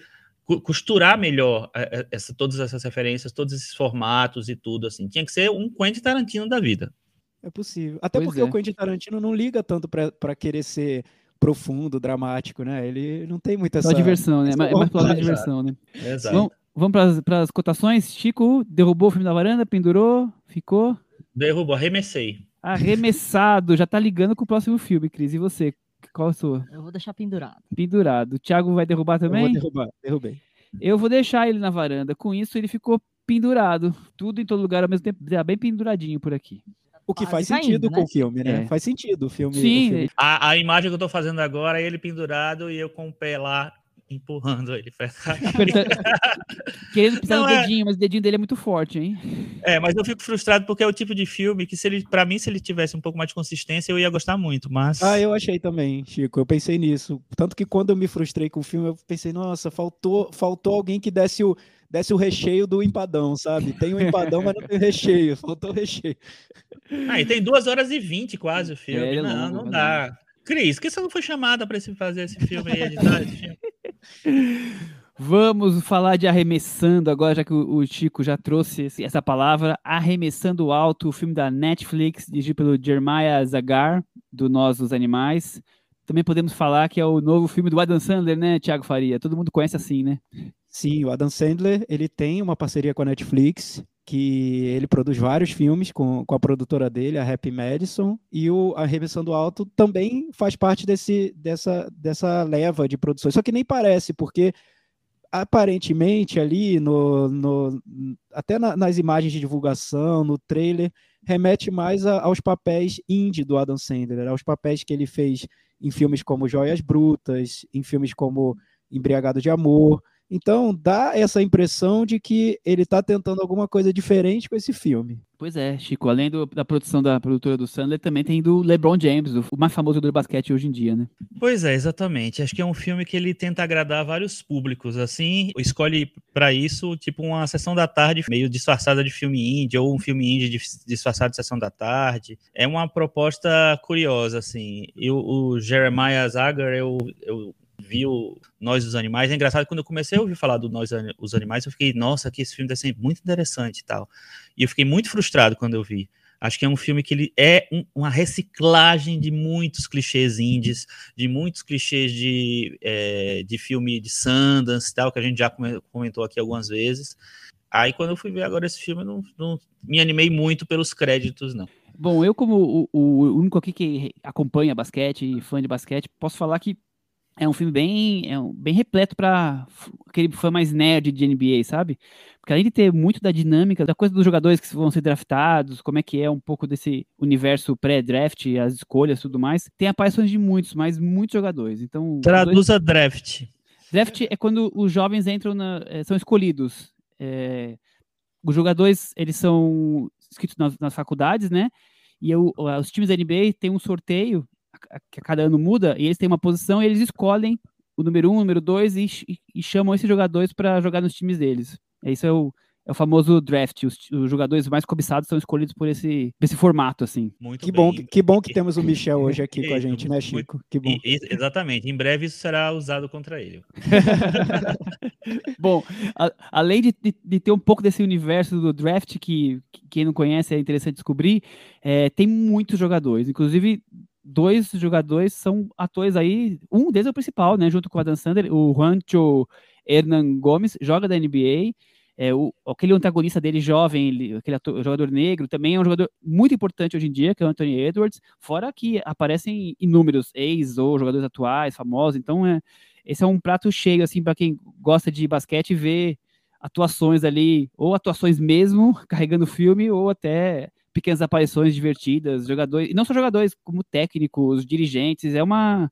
costurar melhor é, é, essa, todas essas referências, todos esses formatos e tudo assim. Tinha que ser um Quentin Tarantino da vida. É possível. Até pois porque é. o Quentin Tarantino não liga tanto para querer ser profundo, dramático, né? Ele não tem muita essa... Só diversão, né? É mais pela diversão, né? Exato. Vamos, vamos para as cotações. Chico derrubou o filme da varanda, pendurou, ficou? Derrubou, arremessei. Arremessado, já tá ligando com o próximo filme, Cris. E você? Qual a sua? Eu vou deixar pendurado. Pendurado. O Thiago vai derrubar também? Eu vou derrubar, derrubei. Eu vou deixar ele na varanda. Com isso, ele ficou pendurado. Tudo em todo lugar ao mesmo tempo. Bem penduradinho por aqui. O que faz sentido com né? o filme, né? É. Faz sentido o filme. Sim. O filme. A, a, imagem que eu tô fazendo agora é ele pendurado e eu com o pé lá empurrando ele pra. <laughs> Querendo pisar Não, no é. dedinho, é... mas o dedinho dele é muito forte, hein? É, mas eu fico frustrado porque é o tipo de filme que, se ele, para mim, se ele tivesse um pouco mais de consistência, eu ia gostar muito, mas... Ah, eu achei também, Chico, eu pensei nisso. Tanto que quando eu me frustrei com o filme, eu pensei, nossa, faltou, faltou alguém que desse o, desse o recheio do empadão, sabe? Tem o empadão, mas não tem recheio, faltou o recheio. Ah, e tem duas horas e vinte quase o filme. É, não, longo, não dá. Cris, por que você não foi chamada para fazer esse filme aí, editar esse filme? <laughs> Vamos falar de arremessando agora, já que o Chico já trouxe essa palavra. Arremessando Alto, o filme da Netflix, dirigido pelo Jeremiah Zagar, do Nós dos Animais. Também podemos falar que é o novo filme do Adam Sandler, né, Thiago Faria? Todo mundo conhece assim, né? Sim, o Adam Sandler, ele tem uma parceria com a Netflix, que ele produz vários filmes com, com a produtora dele, a Happy Madison, e o Arremessando Alto também faz parte desse, dessa, dessa leva de produções. Só que nem parece, porque aparentemente ali no, no até na, nas imagens de divulgação, no trailer, remete mais a, aos papéis indie do Adam Sandler, aos papéis que ele fez em filmes como Joias Brutas, em filmes como Embriagado de Amor. Então dá essa impressão de que ele está tentando alguma coisa diferente com esse filme. Pois é, Chico, além do, da produção da produtora do Sandler, também tem do LeBron James, o mais famoso do basquete hoje em dia, né? Pois é, exatamente. Acho que é um filme que ele tenta agradar vários públicos, assim, escolhe para isso, tipo, uma sessão da tarde meio disfarçada de filme indie, ou um filme indie disfarçado de sessão da tarde. É uma proposta curiosa, assim. E o, o Jeremiah Zagar, eu, eu viu Nós os Animais. É engraçado, quando eu comecei a ouvir falar do Nós os Animais, eu fiquei, nossa, que esse filme deve ser muito interessante e tal. E eu fiquei muito frustrado quando eu vi. Acho que é um filme que ele é um, uma reciclagem de muitos clichês indies, de muitos clichês de, é, de filme de Sundance tal, que a gente já comentou aqui algumas vezes. Aí quando eu fui ver agora esse filme, não, não me animei muito pelos créditos, não. Bom, eu como o, o único aqui que acompanha basquete e fã de basquete, posso falar que é um filme bem, é um, bem repleto para aquele fã mais nerd de NBA, sabe? Porque além de ter muito da dinâmica, da coisa dos jogadores que vão ser draftados, como é que é um pouco desse universo pré-draft, as escolhas e tudo mais, tem aparições de muitos, mas muitos jogadores. Então, Traduza dois... draft. Draft é quando os jovens entram na, é, são escolhidos. É, os jogadores, eles são inscritos nas, nas faculdades, né? E eu, os times da NBA têm um sorteio que a cada ano muda, e eles têm uma posição e eles escolhem o número um, o número dois e, e, e chamam esses jogadores para jogar nos times deles. Isso é o, é o famoso draft. Os, os, jogadores mais cobiçados são escolhidos por esse, esse formato, assim. Muito que bem. bom, que bom que temos o Michel hoje aqui com a <laughs> gente, né, Chico? Que bom. exatamente. Em breve isso será usado contra ele. <laughs> bom, a, além de, de, de, ter um pouco desse universo do draft que, que quem não conhece é interessante descobrir, é, tem muitos jogadores. Inclusive dois jogadores são atores aí, um deles é o principal, né, junto com o Adam Sandler, o Juancho Hernan Gomes, joga da NBA, é, o, aquele antagonista dele jovem, ele, aquele ator, jogador negro, também é um jogador muito importante hoje em dia, que é o Anthony Edwards, fora que aparecem inúmeros ex ou jogadores atuais, famosos, então é, esse é um prato cheio, assim, para quem gosta de basquete ver atuações ali, ou atuações mesmo, <laughs> carregando filme, ou até pequenas aparições divertidas, jogadores, e não só jogadores, como técnicos, dirigentes, é uma,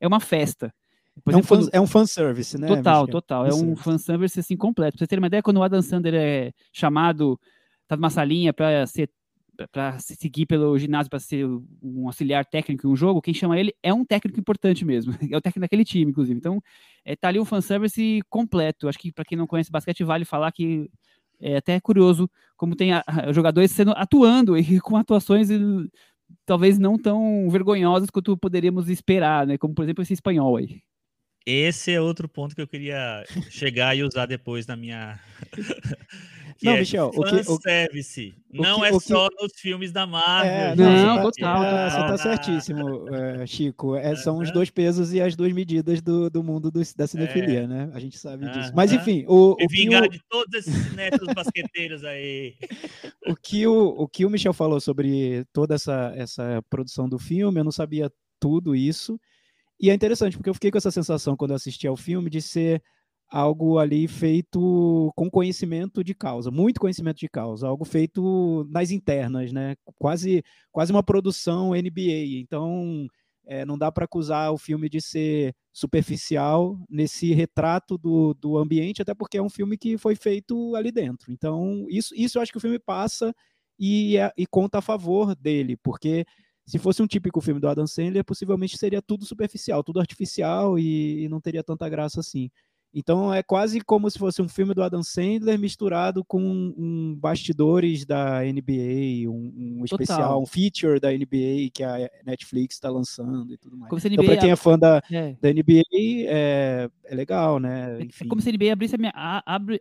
é uma festa. Por é, um fan, é um fanservice, né? Total, total. É um fanservice assim completo. Pra você ter uma ideia, quando o Adam Sandler é chamado, tá numa salinha para ser para seguir pelo ginásio para ser um auxiliar técnico em um jogo, quem chama ele é um técnico importante mesmo. <laughs> É o técnico daquele time, inclusive. Então, é, tá ali um fanservice completo. Acho que para quem não conhece basquete, vale falar que é até curioso como tem a, a, <laughs> jogadores sendo atuando e <laughs> com atuações talvez não tão vergonhosas quanto poderíamos esperar, né? Como por exemplo esse espanhol aí. Esse é outro ponto que eu queria chegar e usar depois na minha. <laughs> não, é Michel, o que, o, service. não que, é só nos filmes da Marvel. É, não, total. É, você tá certíssimo, é, Chico. É, são os dois pesos e as duas medidas do, do mundo do, da cinefilia, é. né? A gente sabe disso. Mas enfim, o. o vingar o... de todos esses netos basqueteiros aí. <laughs> o, que o, o que o Michel falou sobre toda essa, essa produção do filme, eu não sabia tudo isso. E é interessante, porque eu fiquei com essa sensação quando eu assisti ao filme de ser algo ali feito com conhecimento de causa, muito conhecimento de causa, algo feito nas internas, né? Quase, quase uma produção NBA. Então, é, não dá para acusar o filme de ser superficial nesse retrato do, do ambiente, até porque é um filme que foi feito ali dentro. Então, isso, isso eu acho que o filme passa e, é, e conta a favor dele, porque se fosse um típico filme do Adam Sandler, possivelmente seria tudo superficial, tudo artificial e, e não teria tanta graça assim. Então é quase como se fosse um filme do Adam Sandler misturado com um bastidores da NBA, um, um especial, um feature da NBA que a Netflix está lançando e tudo mais. Como se então, para quem é fã da, é. da NBA, é, é legal, né? É Enfim. É como se a NBA abrisse a minha,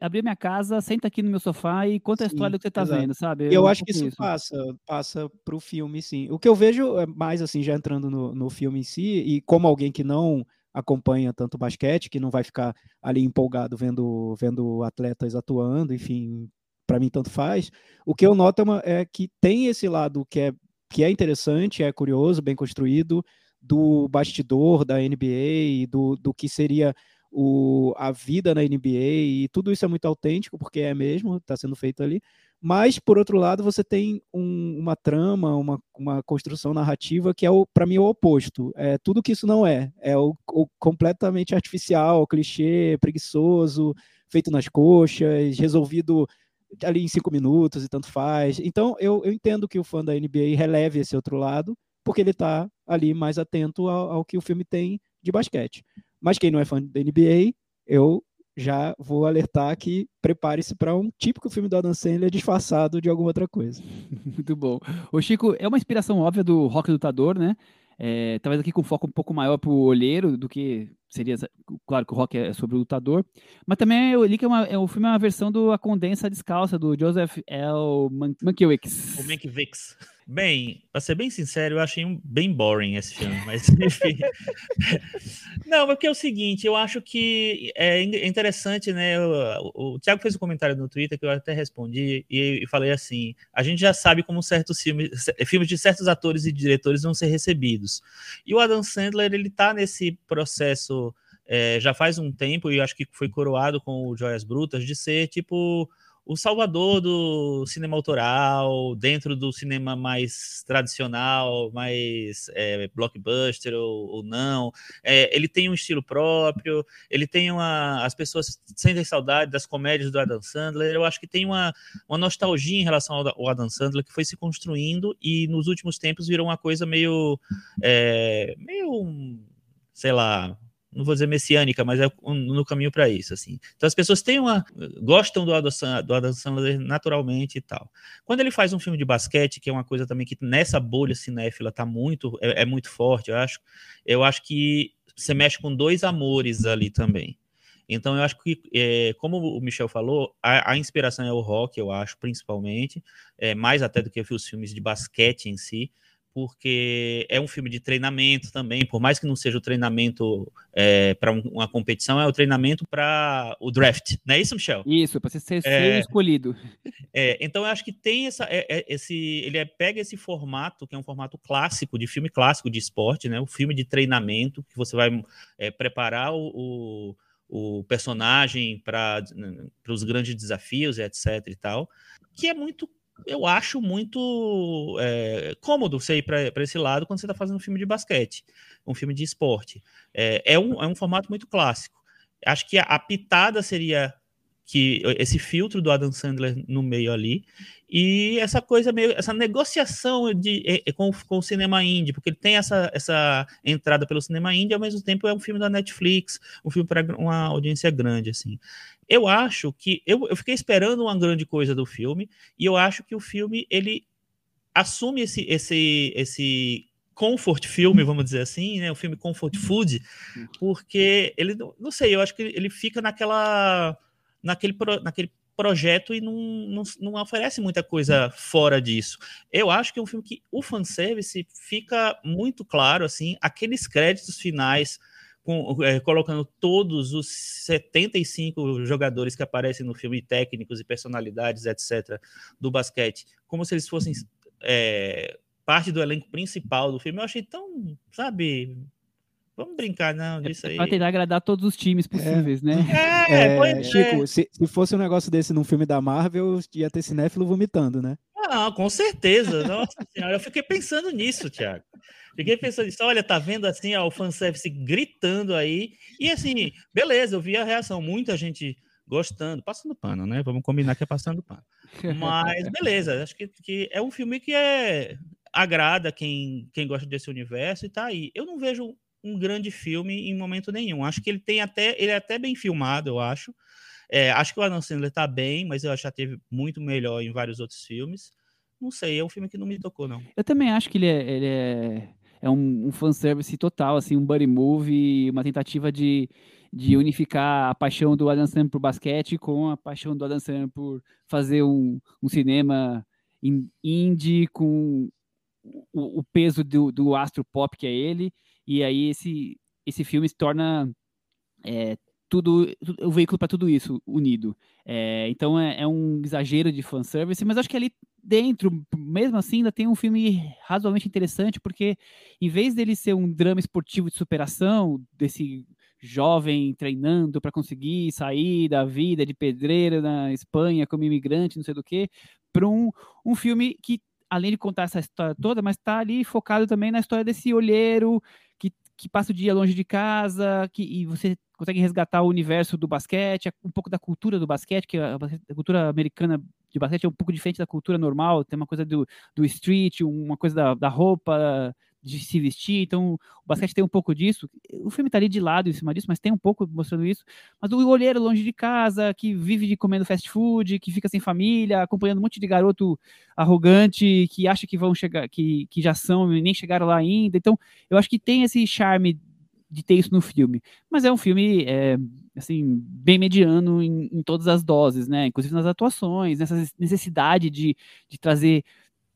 abrir minha casa, senta aqui no meu sofá e conta sim, a história do que você está vendo, sabe? Eu, eu acho que isso, isso passa, passa para o filme, sim. O que eu vejo é mais assim, já entrando no, no filme em si, e como alguém que não acompanha tanto basquete, que não vai ficar ali empolgado vendo, vendo atletas atuando, enfim, para mim tanto faz. O que eu noto é, uma, é, que tem esse lado que é, que é interessante, é curioso, bem construído, do bastidor da NBA, do, do que seria o, a vida na NBA, e tudo isso é muito autêntico, porque é mesmo, está sendo feito ali. Mas, por outro lado, você tem um, uma trama, uma, uma construção narrativa que é, para mim, o oposto. É tudo que isso não é. É o, o completamente artificial, clichê, preguiçoso, feito nas coxas, resolvido ali em cinco minutos e tanto faz. Então, eu, eu entendo que o fã da NBA releve esse outro lado, porque ele está ali mais atento ao, ao que o filme tem de basquete. Mas quem não é fã da NBA, eu já vou alertar que prepare-se para um típico filme do Adam Sandler disfarçado de alguma outra coisa. <laughs> Muito bom. O Chico, é uma inspiração óbvia do rock lutador, né? É, talvez aqui com foco um pouco maior para o olheiro do que seria, claro que o rock é sobre o lutador, mas também eu li que é uma, é, o filme é uma versão do A Condensa Descalça, do Joseph L. Mankiewicz. O Mankiewicz. Bem, pra ser bem sincero, eu achei um, bem boring esse filme, mas <laughs> enfim. Não, porque é o seguinte, eu acho que é interessante, né? O, o Thiago fez um comentário no Twitter que eu até respondi e, e falei assim: a gente já sabe como certos filmes, filmes de certos atores e diretores vão ser recebidos. E o Adam Sandler, ele tá nesse processo é, já faz um tempo, e acho que foi coroado com o Joias Brutas, de ser tipo o salvador do cinema autoral, dentro do cinema mais tradicional, mais é, blockbuster ou, ou não. É, ele tem um estilo próprio, ele tem uma. As pessoas sentem saudade das comédias do Adam Sandler. Eu acho que tem uma, uma nostalgia em relação ao Adam Sandler que foi se construindo e nos últimos tempos virou uma coisa meio. É, meio. sei lá, não vou dizer messiânica, mas é no caminho para isso, assim. Então as pessoas têm uma gostam do Adam, do Adam Sandler naturalmente e tal. Quando ele faz um filme de basquete, que é uma coisa também que nessa bolha cinéfila tá muito é, é muito forte, eu acho. Eu acho que você mexe com dois amores ali também. Então eu acho que, é, como o Michel falou, a, a, inspiração é o rock, eu acho, principalmente, é, mais até do que os filmes de basquete em si porque é um filme de treinamento também, por mais que não seja o treinamento é, para um, uma competição, é o treinamento para o draft, não é isso, Michel? Isso, para você ser, é, escolhido. É, então eu acho que tem essa, é, é, esse, ele é, pega esse formato que é um formato clássico de filme clássico de esporte, né? O filme de treinamento que você vai preparar o, o, o personagem para os grandes desafios, etc. e tal, que é muito eu acho muito é, cômodo você ir para esse lado quando você está fazendo um filme de basquete, um filme de esporte. É, é, um, é um formato muito clássico. Acho que a, a pitada seria que esse filtro do Adam Sandler no meio ali e essa coisa meio essa negociação de, com, com o cinema indie porque ele tem essa, essa entrada pelo cinema indie ao mesmo tempo é um filme da Netflix um filme para uma audiência grande assim eu acho que eu, eu fiquei esperando uma grande coisa do filme e eu acho que o filme ele assume esse esse esse comfort filme, vamos dizer assim, né? O filme comfort food, porque ele não sei, eu acho que ele fica naquela naquele naquele projeto e não, não, não oferece muita coisa fora disso. Eu acho que é um filme que o fanservice fica muito claro, assim, aqueles créditos finais com, é, colocando todos os 75 jogadores que aparecem no filme, técnicos e personalidades, etc., do basquete, como se eles fossem é, parte do elenco principal do filme. Eu achei tão, sabe, Vamos brincar, não, é disso aí. Pra tentar agradar todos os times possíveis, é. né? É, é, Chico, se, se fosse um negócio desse num filme da Marvel, ia ter cinéfilo vomitando, né? Não, com certeza. Nossa <laughs> senhora, eu fiquei pensando nisso, Thiago. Fiquei pensando nisso. Olha, tá vendo assim, ó, o fanservice gritando aí. E assim, beleza, eu vi a reação. Muita gente gostando, passando pano, né? Vamos combinar que é passando pano. Mas <laughs> beleza, acho que, que é um filme que é agrada quem, quem gosta desse universo e tá aí. Eu não vejo um grande filme em momento nenhum. Acho que ele tem até, ele é até bem filmado, eu acho. É, acho que o Adam Sandler tá bem, mas eu acho que já teve muito melhor em vários outros filmes. Não sei, é um filme que não me tocou, não. Eu também acho que ele é, ele é, é um, um fanservice total, assim, um buddy movie, uma tentativa de, de unificar a paixão do Adam Sandler por basquete com a paixão do Adam Sandler por fazer um, um cinema indie com o, o peso do, do astro pop que é ele e aí esse, esse filme se torna é, tudo o veículo para tudo isso unido. É, então é, é, um exagero de fanservice, mas acho que ali dentro, mesmo assim, ainda tem um filme razoavelmente interessante, porque em vez dele ser um drama esportivo de superação, desse jovem treinando para conseguir sair da vida de pedreiro na Espanha como imigrante, não sei do que, para um, um filme que além de contar essa história toda, mas está ali focado também na história desse olheiro que passa o dia longe de casa, que, e você consegue resgatar o universo do basquete, um pouco da cultura do basquete, que a, a cultura americana de basquete é um pouco diferente da cultura normal, tem uma coisa do, do street, uma coisa da, da roupa, de se vestir, então o basquete tem um pouco disso. O filme tá ali de lado em cima disso, mas tem um pouco mostrando isso. Mas o olheiro longe de casa, que vive de comendo fast food, que fica sem família, acompanhando um monte de garoto arrogante que acha que vão chegar, que, que já são e nem chegaram lá ainda. Então, eu acho que tem esse charme de ter isso no filme. Mas é um filme, é, assim, bem mediano em, em, todas as doses, né? Inclusive nas atuações, nessa necessidade de, de trazer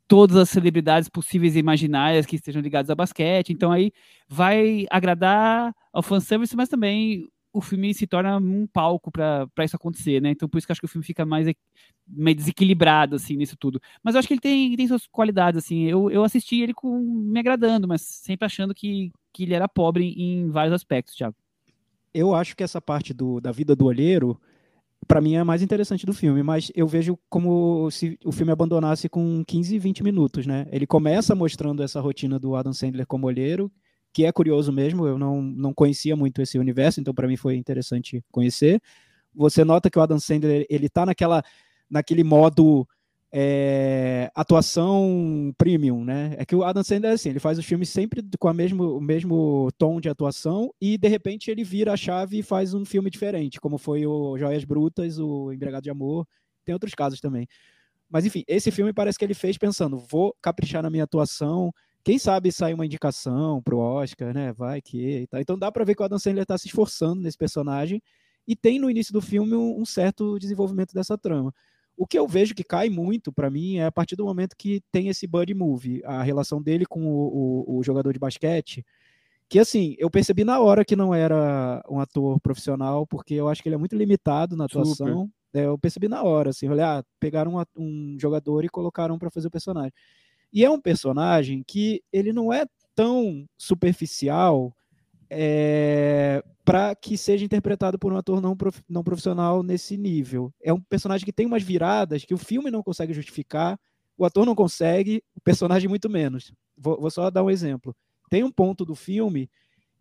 todas as celebridades possíveis e imaginárias que estejam ligadas ao basquete. Então aí vai agradar ao fanservice, mas também o filme se torna um palco para isso acontecer, né? Então por isso que eu acho que o filme fica mais meio desequilibrado assim nisso tudo. Mas eu acho que ele tem, tem suas qualidades assim. Eu, eu assisti ele com me agradando, mas sempre achando que, que ele era pobre em vários aspectos, Thiago. Eu acho que essa parte do, da vida do olheiro para mim é a mais interessante do filme, mas eu vejo como se o filme abandonasse com 15, 20 minutos, né? Ele começa mostrando essa rotina do Adam Sandler como olheiro, que é curioso mesmo, eu não, não conhecia muito esse universo, então para mim foi interessante conhecer. Você nota que o Adam Sandler, ele tá naquela, naquele modo é, atuação premium, né? É que o Adam Sandler, assim, ele faz os filmes sempre com a mesmo, o mesmo tom de atuação e, de repente, ele vira a chave e faz um filme diferente, como foi o Joias Brutas, o Embregado de Amor, tem outros casos também. Mas, enfim, esse filme parece que ele fez pensando, vou caprichar na minha atuação, quem sabe sai uma indicação pro Oscar, né? Vai que. Tá. Então dá para ver que o Adam Sandler está se esforçando nesse personagem e tem no início do filme um certo desenvolvimento dessa trama. O que eu vejo que cai muito para mim é a partir do momento que tem esse buddy movie, a relação dele com o, o, o jogador de basquete, que assim, eu percebi na hora que não era um ator profissional, porque eu acho que ele é muito limitado na atuação. É, eu percebi na hora, assim, olhar, ah, pegaram um, um jogador e colocaram para fazer o personagem. E é um personagem que ele não é tão superficial é, para que seja interpretado por um ator não, prof, não profissional nesse nível. É um personagem que tem umas viradas que o filme não consegue justificar, o ator não consegue, o personagem muito menos. Vou, vou só dar um exemplo. Tem um ponto do filme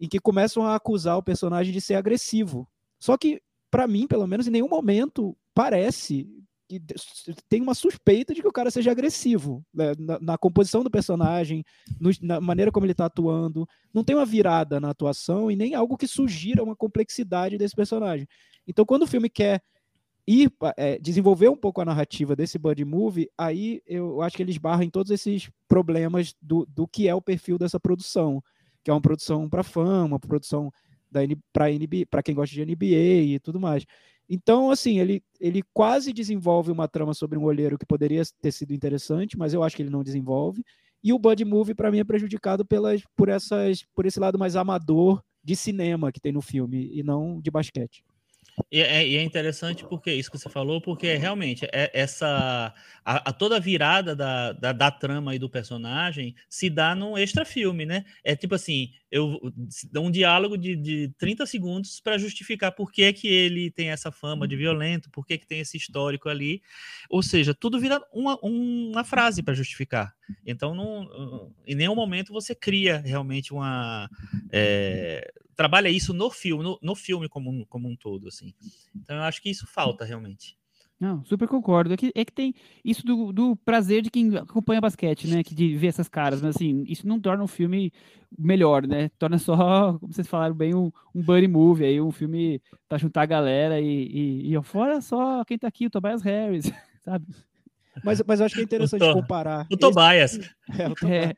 em que começam a acusar o personagem de ser agressivo. Só que, para mim, pelo menos, em nenhum momento parece que tem uma suspeita de que o cara seja agressivo né? na, na, composição do personagem, no, na maneira como ele está atuando. Não tem uma virada na atuação e nem algo que sugira uma complexidade desse personagem. Então, quando o filme quer ir é, desenvolver um pouco a narrativa desse buddy movie, aí eu acho que ele esbarra em todos esses problemas do, do que é o perfil dessa produção, que é uma produção para fama, uma produção para quem gosta de NBA e tudo mais. Então, assim, ele, ele quase desenvolve uma trama sobre um olheiro que poderia ter sido interessante, mas eu acho que ele não desenvolve. E o Bud Movie, para mim, é prejudicado pelas, por, essas, por esse lado mais amador de cinema que tem no filme, e não de basquete. E é, e é, interessante porque isso que você falou, porque realmente é essa a, a toda a virada da, da, da, trama e do personagem se dá num extra filme, né? É tipo assim, eu um diálogo de, de 30 segundos para justificar por que, que ele tem essa fama de violento, por que, que tem esse histórico ali. Ou seja, tudo vira uma, uma frase para justificar. Então, não, em nenhum momento você cria realmente uma. É, trabalha isso no filme, no, no filme como, como um todo, assim. Então eu acho que isso falta realmente. Não, super concordo. É que, é que tem isso do, do prazer de quem acompanha basquete, né? Que de ver essas caras, mas assim, isso não torna o filme melhor, né? Torna só, <laughs> como vocês falaram bem, um, um buddy movie aí, um filme pra juntar a galera e, e, e fora só quem tá aqui, o Tobias Harris, <laughs> sabe? Mas, mas acho que é interessante o comparar. O Tobias. <laughs> É, o <laughs> Tobias. É.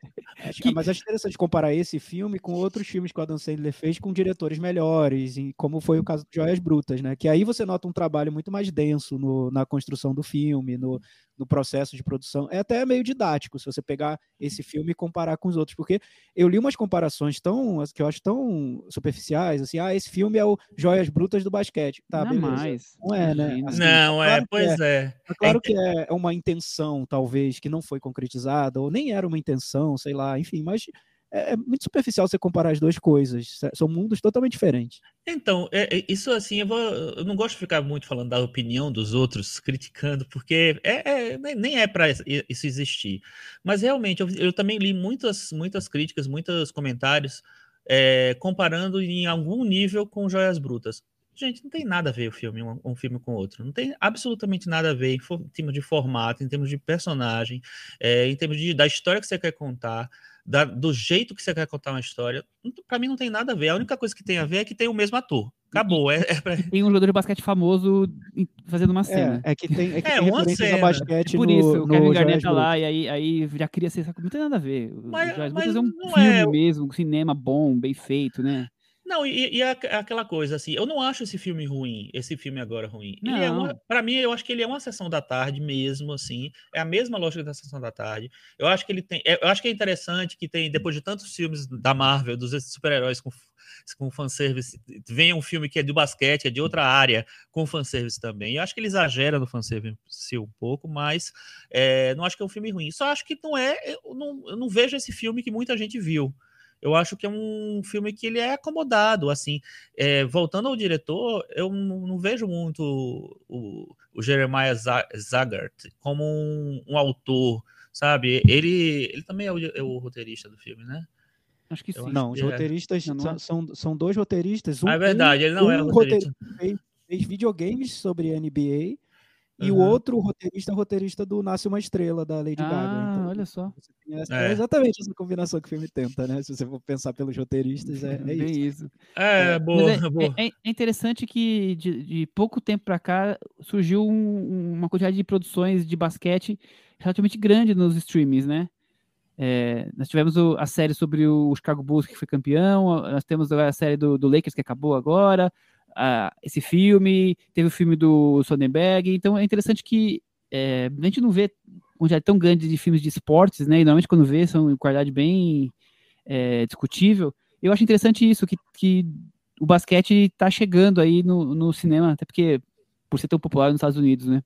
Acho, que... Mas acho interessante comparar esse filme com outros filmes que o Adam Sandler fez com diretores melhores, e como foi o caso de Joias Brutas, né? Que aí você nota um trabalho muito mais denso no, na construção do filme, no, no processo de produção. É até meio didático se você pegar esse filme e comparar com os outros, porque eu li umas comparações tão que eu acho tão superficiais, assim, ah, esse filme é o Joias Brutas do basquete. Tá, não beleza. Mais. Não é, né? Assim, não, é, claro pois é. é. é claro é... que é uma intenção, talvez, que não foi concretizada, ou nem era uma intenção, sei lá, enfim, mas é, é, muito superficial você comparar as duas coisas. São mundos totalmente diferentes. Então, é, é, isso assim, eu, vou, eu, não gosto de ficar muito falando da opinião dos outros, criticando, porque é, é nem é para isso existir. Mas realmente, eu, eu, também li muitas, muitas críticas, muitos comentários é, comparando em algum nível com Joias Brutas. Gente, não tem nada a ver o filme, um, um filme com o outro. Não tem absolutamente nada a ver em, em termos de formato, em termos de personagem, é, em termos de, da história que você quer contar da, do jeito que você quer contar uma história, para mim não tem nada a ver. A única coisa que tem a ver é que tem o mesmo ator. Acabou. É, é pra... Tem um jogador de basquete famoso fazendo uma cena. É, é que tem, é que é, tem uma cena. basquete Por isso, no, o Kevin Garnett tá lá e aí, aí já cria sensação. Não tem nada a ver. Mas, mas é um filme é... mesmo, um cinema bom, bem feito, né? Não, e, e aquela coisa assim, eu não acho esse filme ruim, esse filme agora ruim. Não. Ele é uma, para mim, eu acho que ele é uma sessão da tarde mesmo, assim. É a mesma lógica da sessão da tarde. Eu acho que ele tem, é, eu acho que é interessante que tem depois de tantos filmes da Marvel, dos super-heróis com com fanservice, vem um filme que é do basquete, é de outra área, com fanservice também. Eu acho que ele exagera no fanservice um pouco, mas é, não acho que é um filme ruim. Só acho que não é, eu não, eu não vejo esse filme que muita gente viu eu acho que é um filme que ele é acomodado, assim, é, voltando ao diretor, eu não, não vejo muito o, o Jeremiah Zagart como um, um, autor, sabe? Ele, ele também é o, é o roteirista do filme, né? Acho que sim. Não, os é. roteiristas não, são, são dois roteiristas. Um, ah, é verdade, ele não um é roteirista. Fez, fez videogames sobre NBA e uhum. o outro roteirista é roteirista do Nasce uma Estrela, da Lady ah, Gaga. Olha só. Essa, é. é. exatamente essa combinação que o filme tenta, né? Se você for pensar pelos roteiristas, é, é isso. isso. É, é boa, é, boa. É, é, interessante que de, de pouco tempo para cá surgiu um, uma quantidade de produções de basquete relativamente grande nos streamings, né? É, nós tivemos o, a série sobre o Chicago Bulls, que foi campeão, nós temos a série do, do Lakers, que acabou agora, a, esse filme, teve o filme do Sonnenberg, então é interessante que é, a gente não vê quantidade tão grande de filmes de esportes, né? E normalmente quando vê são em qualidade bem é, discutível. Eu acho interessante isso, que, que o basquete está chegando aí no, no cinema, até porque por ser tão popular nos Estados Unidos, né?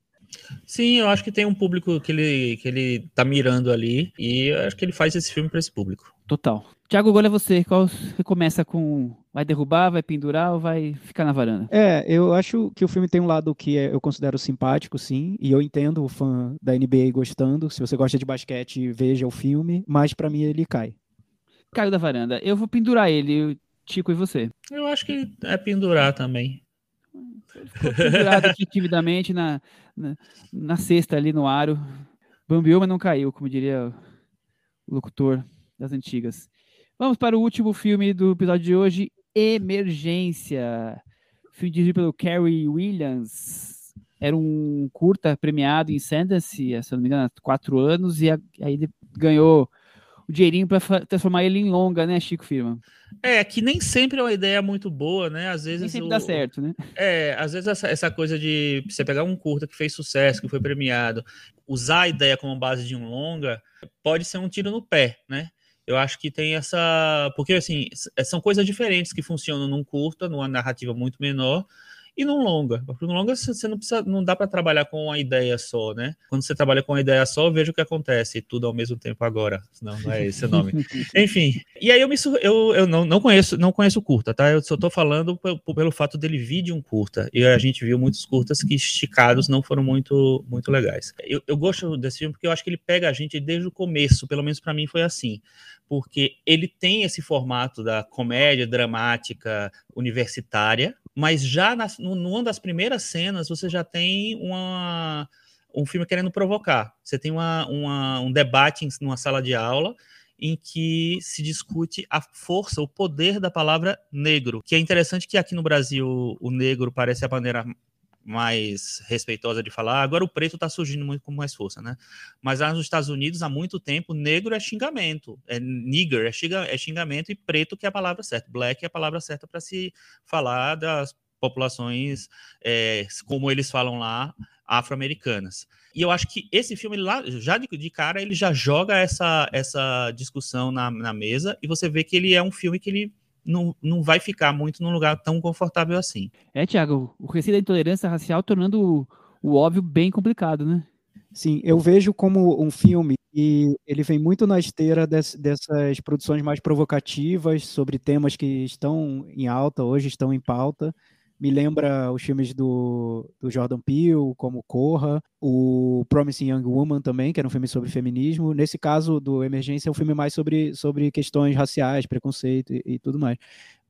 Sim, eu acho que tem um público que ele, que ele tá mirando ali e acho que ele faz esse filme para esse público. Total. Tiago, agora é você. Qual você começa com vai derrubar, vai pendurar ou vai ficar na varanda? É, eu acho que o filme tem um lado que é, eu considero simpático, sim, e eu entendo o fã da NBA gostando. Se você gosta de basquete, veja o filme, mas para mim ele cai. Caiu da varanda. Eu vou pendurar ele, Tico e você. Eu acho que é pendurar também. Ficou pendurado aqui <laughs> timidamente na, na, na cesta ali no aro. Bambiou, mas não caiu, como diria o locutor das antigas. Vamos para o último filme do episódio de hoje, Emergência. Filme dirigido pelo Carrie Williams. Era um curta premiado em Sundance, se não me engano, há quatro anos, e aí ganhou o dinheirinho para transformar ele em longa, né, Chico Firma? É, que nem sempre é uma ideia muito boa, né? Às vezes. Nem sempre o... dá certo, né? É, às vezes essa, essa coisa de você pegar um curta que fez sucesso, que foi premiado, usar a ideia como base de um longa, pode ser um tiro no pé, né? Eu acho que tem essa. Porque, assim, são coisas diferentes que funcionam num curta, numa narrativa muito menor, e num longa. Porque no longa você não precisa, não dá para trabalhar com uma ideia só, né? Quando você trabalha com uma ideia só, veja o que acontece, tudo ao mesmo tempo agora. Não, não é esse o nome. <laughs> Enfim. E aí eu me eu, eu não, não conheço, não conheço curta, tá? Eu só tô falando pelo, pelo fato dele vir de um curta. E a gente viu muitos curtas que esticados não foram muito muito legais. Eu, eu gosto desse filme porque eu acho que ele pega a gente desde o começo, pelo menos para mim foi assim porque ele tem esse formato da comédia dramática universitária, mas já nas, numa das primeiras cenas você já tem uma, um filme querendo provocar. Você tem uma, uma, um debate em uma sala de aula em que se discute a força, o poder da palavra negro, que é interessante que aqui no Brasil o negro parece a maneira mais respeitosa de falar. Agora o preto está surgindo muito com mais força, né? Mas lá nos Estados Unidos, há muito tempo, negro é xingamento, é nigger, é, é xingamento, e preto que é a palavra certa, black é a palavra certa para se falar das populações, é, como eles falam lá, afro-americanas. E eu acho que esse filme, lá, já de, de, cara, ele já joga essa, essa discussão na, na mesa, e você vê que ele é um filme que ele não, não vai ficar muito num lugar tão confortável assim. É, Tiago, o receio da intolerância racial tornando o, o óbvio bem complicado, né? Sim, eu vejo como um filme e ele vem muito na esteira des, dessas produções mais provocativas sobre temas que estão em alta hoje, estão em pauta me lembra os filmes do, do Jordan Peele, como Corra, o Promising Young Woman também, que era um filme sobre feminismo. Nesse caso do Emergência, é um filme mais sobre, sobre questões raciais, preconceito e, e tudo mais.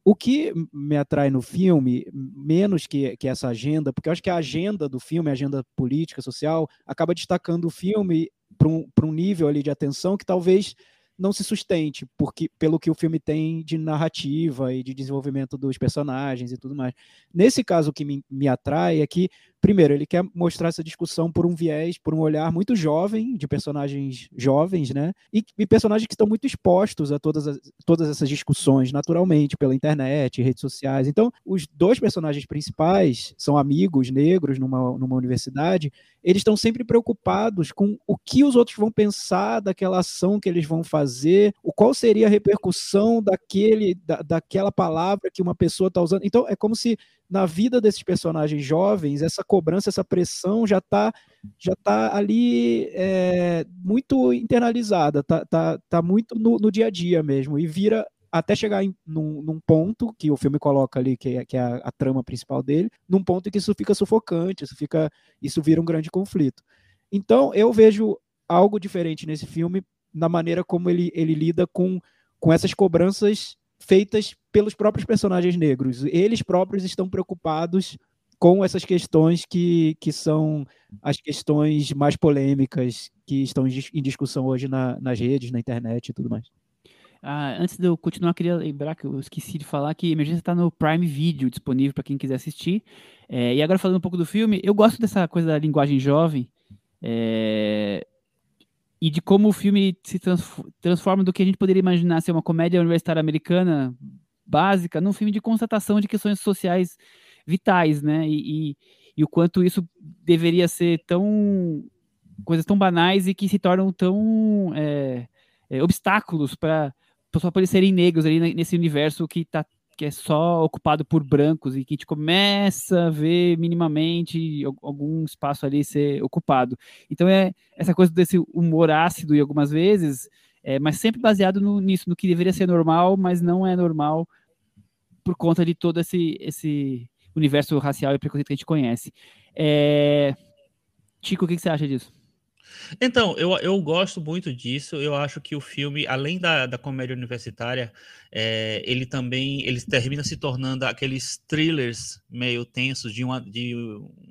O que me atrai no filme, menos que, que essa agenda, porque eu acho que a agenda do filme, a agenda política, social, acaba destacando o filme para um, um nível ali de atenção que talvez não se sustente, porque pelo que o filme tem de narrativa e de desenvolvimento dos personagens e tudo mais. Nesse caso, o que me, me atrai é que primeiro, ele quer mostrar essa discussão por um viés, por um olhar muito jovem, de personagens jovens, né? E, e personagens que estão muito expostos a todas, as, todas essas discussões, naturalmente, pela internet, redes sociais. Então, os dois personagens principais são amigos negros numa, numa universidade, eles estão sempre preocupados com o que os outros vão pensar daquela ação que eles vão fazer, o qual seria a repercussão daquele, da, daquela palavra que uma pessoa está usando. Então, é como se na vida desses personagens jovens, essa cobrança, essa pressão já está já tá ali é, muito internalizada, tá, tá, tá muito no, no, dia a dia mesmo, e vira até chegar em, num, num, ponto que o filme coloca ali, que é, que é a, a, trama principal dele, num ponto em que isso fica sufocante, isso, fica, isso vira um grande conflito. Então, eu vejo algo diferente nesse filme, na maneira como ele, ele lida com, com essas cobranças feitas pelos próprios personagens negros. Eles próprios estão preocupados com essas questões que, que são as questões mais polêmicas que estão em discussão hoje na, nas redes, na internet e tudo mais. Ah, antes de eu continuar, queria lembrar que eu esqueci de falar que Emergência está no Prime Video disponível para quem quiser assistir. É, e agora falando um pouco do filme, eu gosto dessa coisa da linguagem jovem. É, e de como o filme se transforma do que a gente poderia imaginar ser uma comédia universitária americana básica num filme de constatação de questões sociais vitais, né? E, e, e, o quanto isso deveria ser tão coisas tão banais e que se tornam tão é, é, obstáculos para só por serem negros ali nesse universo que está que é só ocupado por brancos e que a gente começa a ver minimamente algum espaço ali ser ocupado. Então é essa coisa desse humor ácido e algumas vezes, é, mas sempre baseado no, nisso, no que deveria ser normal, mas não é normal por conta de todo esse, esse universo racial e preconceito que a gente conhece. É... Chico, o que, que você acha disso? Então, eu, eu gosto muito disso. Eu acho que o filme, além da, da comédia universitária, é, ele também ele termina se tornando aqueles thrillers meio tensos de uma, de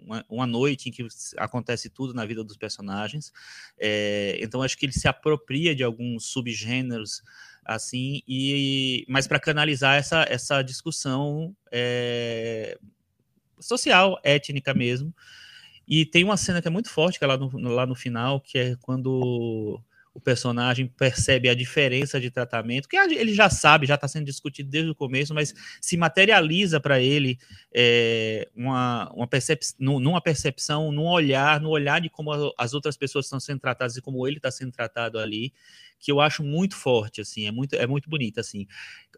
uma, uma noite em que acontece tudo na vida dos personagens. É, então, acho que ele se apropria de alguns subgêneros assim e mas para canalizar essa, essa discussão é, social étnica mesmo e tem uma cena que é muito forte, que é lá no, lá no final, que é quando o personagem percebe a diferença de tratamento, que ele já sabe, já está sendo discutido desde o começo, mas se materializa para ele é, uma, uma percep numa percepção, num olhar, no olhar de como as outras pessoas estão sendo tratadas e como ele está sendo tratado ali, que eu acho muito forte, assim, é muito, é muito bonito, assim,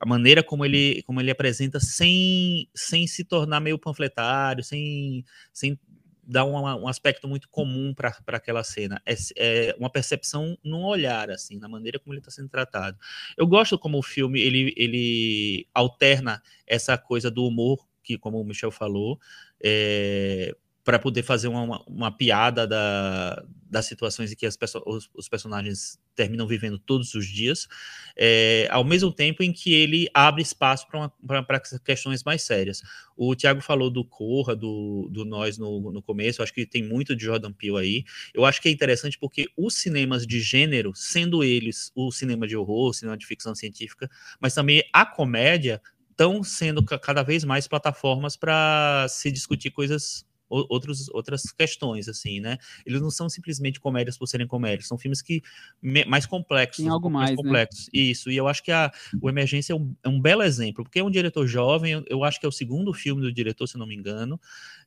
a maneira como ele, como ele apresenta sem, sem se tornar meio panfletário, sem, sem dá um, um aspecto muito comum para aquela cena. É, é, uma percepção num olhar, assim, na maneira como ele está sendo tratado. Eu gosto como o filme ele, ele alterna essa coisa do humor, que, como o Michel falou, é, para poder fazer uma, uma, piada da, das situações em que as os, os, personagens terminam vivendo todos os dias, é, ao mesmo tempo em que ele abre espaço para questões mais sérias. O Tiago falou do Corra, do, do Nós no, no começo, eu acho que tem muito de Jordan Peele aí. Eu acho que é interessante porque os cinemas de gênero, sendo eles o cinema de horror, o cinema de ficção científica, mas também a comédia, estão sendo cada vez mais plataformas para se discutir coisas outros, outras questões, assim, né? Eles não são simplesmente comédias por serem comédias, são filmes que mais complexos. Tem algo mais, mais né? complexos. Né? Isso, e eu acho que a, o Emergência é um, é um belo exemplo, porque é um diretor jovem, eu, eu, acho que é o segundo filme do diretor, se não me engano.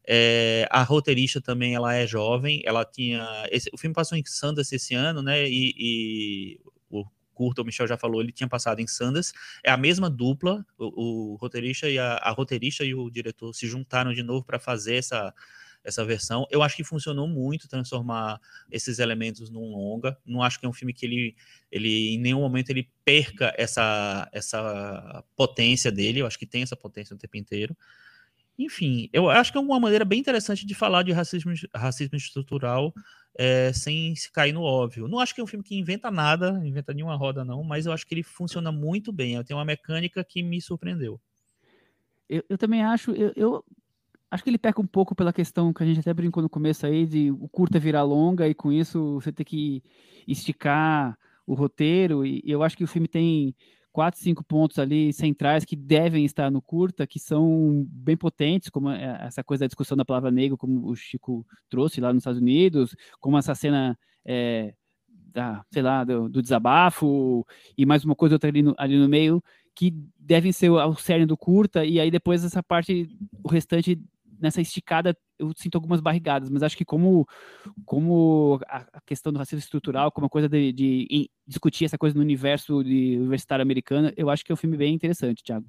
É, a roteirista também, ela é jovem, ela tinha... Esse, o filme passou em Sundance esse ano, né? E, e curta, o Michel já falou, ele tinha passado em Sanders. É a mesma dupla, o, o roteirista e a, a, roteirista e o diretor se juntaram de novo para fazer essa essa versão. Eu acho que funcionou muito transformar esses elementos num longa. Não acho que é um filme que ele, ele em nenhum momento ele perca essa essa potência dele. Eu acho que tem essa potência o tempo inteiro. Enfim, eu acho que é uma maneira bem interessante de falar de racismo, racismo estrutural é, sem se cair no óbvio. Não acho que é um filme que inventa nada, inventa nenhuma roda, não, mas eu acho que ele funciona muito bem. Tem uma mecânica que me surpreendeu. Eu, eu também acho, eu, eu, acho que ele peca um pouco pela questão que a gente até brincou no começo aí, de o curta virar longa e com isso você ter que esticar o roteiro. E eu acho que o filme tem quatro, cinco pontos ali centrais que devem estar no curta, que são bem potentes, como é, essa coisa da discussão da palavra negro, como o Chico trouxe lá nos Estados Unidos, como essa cena é, da, sei lá, do, do, desabafo e mais uma coisa outra ali no, ali no meio, que devem ser o, o cerne do curta, e aí depois essa parte, o restante nessa esticada eu sinto algumas barrigadas, mas acho que como, como a questão do racismo estrutural, como a coisa de, de, discutir essa coisa no universo de universitário americano, eu acho que é um filme bem interessante, Thiago.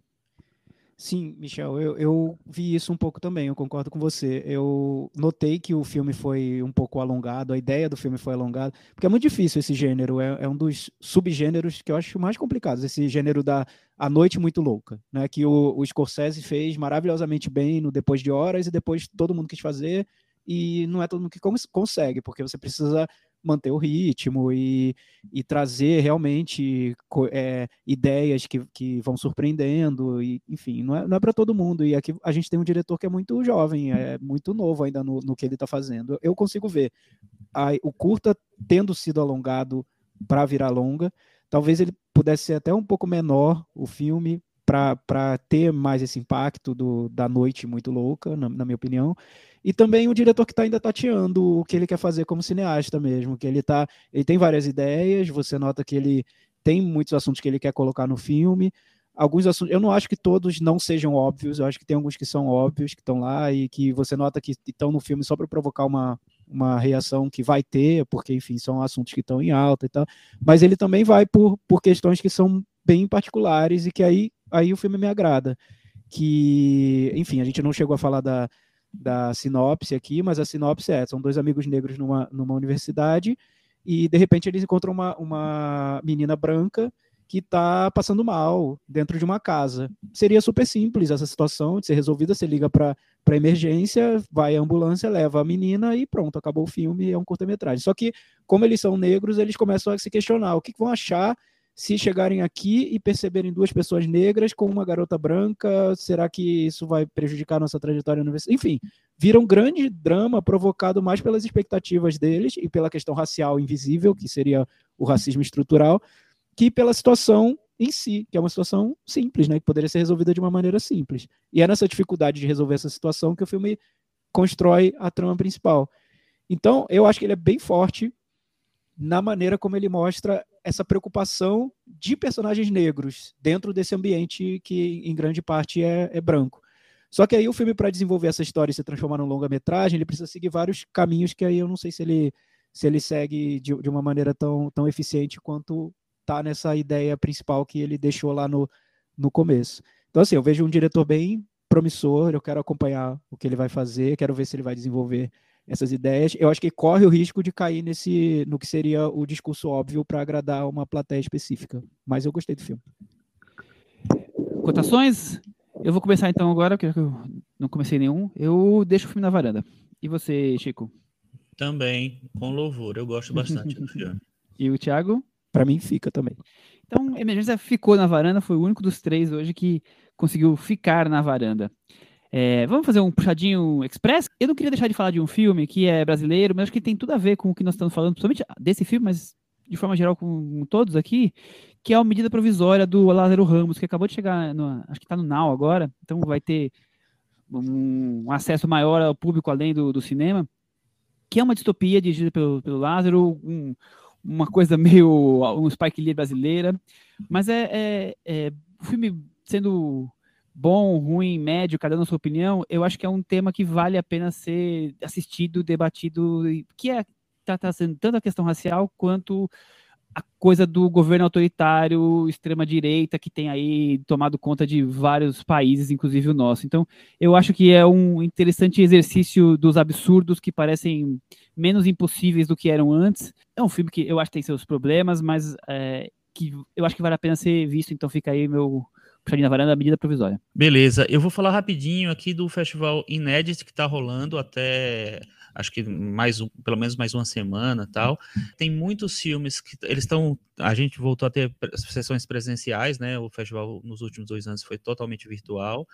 Sim, Michel, eu, eu, vi isso um pouco também, eu concordo com você. Eu notei que o filme foi um pouco alongado, a ideia do filme foi alongada, porque é muito difícil esse gênero, é, é um dos subgêneros que eu acho mais complicados, esse gênero da A Noite Muito Louca, né, que o, o Scorsese fez maravilhosamente bem no Depois de Horas e depois todo mundo quis fazer, e não é todo mundo que consegue, porque você precisa manter o ritmo e, e trazer realmente é, ideias que, que vão surpreendendo, e, enfim, não é, não é para todo mundo. E aqui a gente tem um diretor que é muito jovem, é muito novo ainda no, no que ele está fazendo. Eu consigo ver a, o curta tendo sido alongado para virar longa, talvez ele pudesse ser até um pouco menor o filme para ter mais esse impacto do, da noite muito louca, na, na minha opinião. E também o diretor que está ainda tateando o que ele quer fazer como cineasta mesmo, que ele tá, ele tem várias ideias, você nota que ele tem muitos assuntos que ele quer colocar no filme. Alguns assuntos, eu não acho que todos não sejam óbvios, eu acho que tem alguns que são óbvios, que estão lá e que você nota que estão no filme só para provocar uma, uma reação que vai ter, porque, enfim, são assuntos que estão em alta e tal. Mas ele também vai por, por questões que são bem particulares e que aí aí o filme me agrada. Que, enfim, a gente não chegou a falar da, da sinopse aqui, mas a sinopse é: são dois amigos negros numa, numa universidade e de repente eles encontram uma, uma menina branca que está passando mal dentro de uma casa. Seria super simples essa situação de ser resolvida. Você liga para emergência, vai a ambulância, leva a menina e pronto, acabou o filme. É um curta-metragem. Só que, como eles são negros, eles começam a se questionar: o que, que vão achar se chegarem aqui e perceberem duas pessoas negras com uma garota branca, será que isso vai prejudicar nossa trajetória universitária? Enfim, vira um grande drama provocado mais pelas expectativas deles e pela questão racial invisível, que seria o racismo estrutural, que pela situação em si, que é uma situação simples, né, que poderia ser resolvida de uma maneira simples. E é nessa dificuldade de resolver essa situação que o filme constrói a trama principal. Então, eu acho que ele é bem forte na maneira como ele mostra essa preocupação de personagens negros dentro desse ambiente que, em grande parte, é, é branco. Só que aí o filme, para desenvolver essa história e se transformar num longa-metragem, ele precisa seguir vários caminhos que aí eu não sei se ele, se ele segue de, de uma maneira tão, tão eficiente quanto tá nessa ideia principal que ele deixou lá no, no começo. Então, assim, eu vejo um diretor bem promissor, eu quero acompanhar o que ele vai fazer, quero ver se ele vai desenvolver essas ideias, eu acho que corre o risco de cair nesse no que seria o discurso óbvio para agradar uma plateia específica. Mas eu gostei do filme. Cotações? Eu vou começar então agora, porque eu não comecei nenhum. Eu deixo o filme na varanda. E você, Chico? Também, com louvor. Eu gosto bastante do filme. <laughs> E o Thiago? Para mim fica também. Então, Emergência ficou na varanda, foi o único dos três hoje que conseguiu ficar na varanda. É, vamos fazer um puxadinho express? Eu não queria deixar de falar de um filme que é brasileiro, mas acho que tem tudo a ver com o que nós estamos falando, principalmente desse filme, mas de forma geral com todos aqui, que é a medida provisória do Lázaro Ramos, que acabou de chegar, no, acho que está no Now agora, então vai ter um, acesso maior ao público além do, do, cinema, que é uma distopia dirigida pelo, pelo Lázaro, um, uma coisa meio um Spike Lee brasileira, mas é, é, é filme sendo bom, ruim, médio, cada um na sua opinião, eu acho que é um tema que vale a pena ser assistido, debatido, que é tá trazendo tanto a questão racial quanto a coisa do governo autoritário, extrema-direita, que tem aí tomado conta de vários países, inclusive o nosso. Então, eu acho que é um interessante exercício dos absurdos que parecem menos impossíveis do que eram antes. É um filme que eu acho que tem seus problemas, mas é, que eu acho que vale a pena ser visto, então fica aí meu, puxadinho na varanda, medida provisória. Beleza, eu vou falar rapidinho aqui do festival Inédit que está rolando até acho que mais pelo menos mais uma semana tal. Tem muitos filmes que eles estão. A gente voltou a ter sessões presenciais, né? O festival nos últimos dois anos foi totalmente virtual.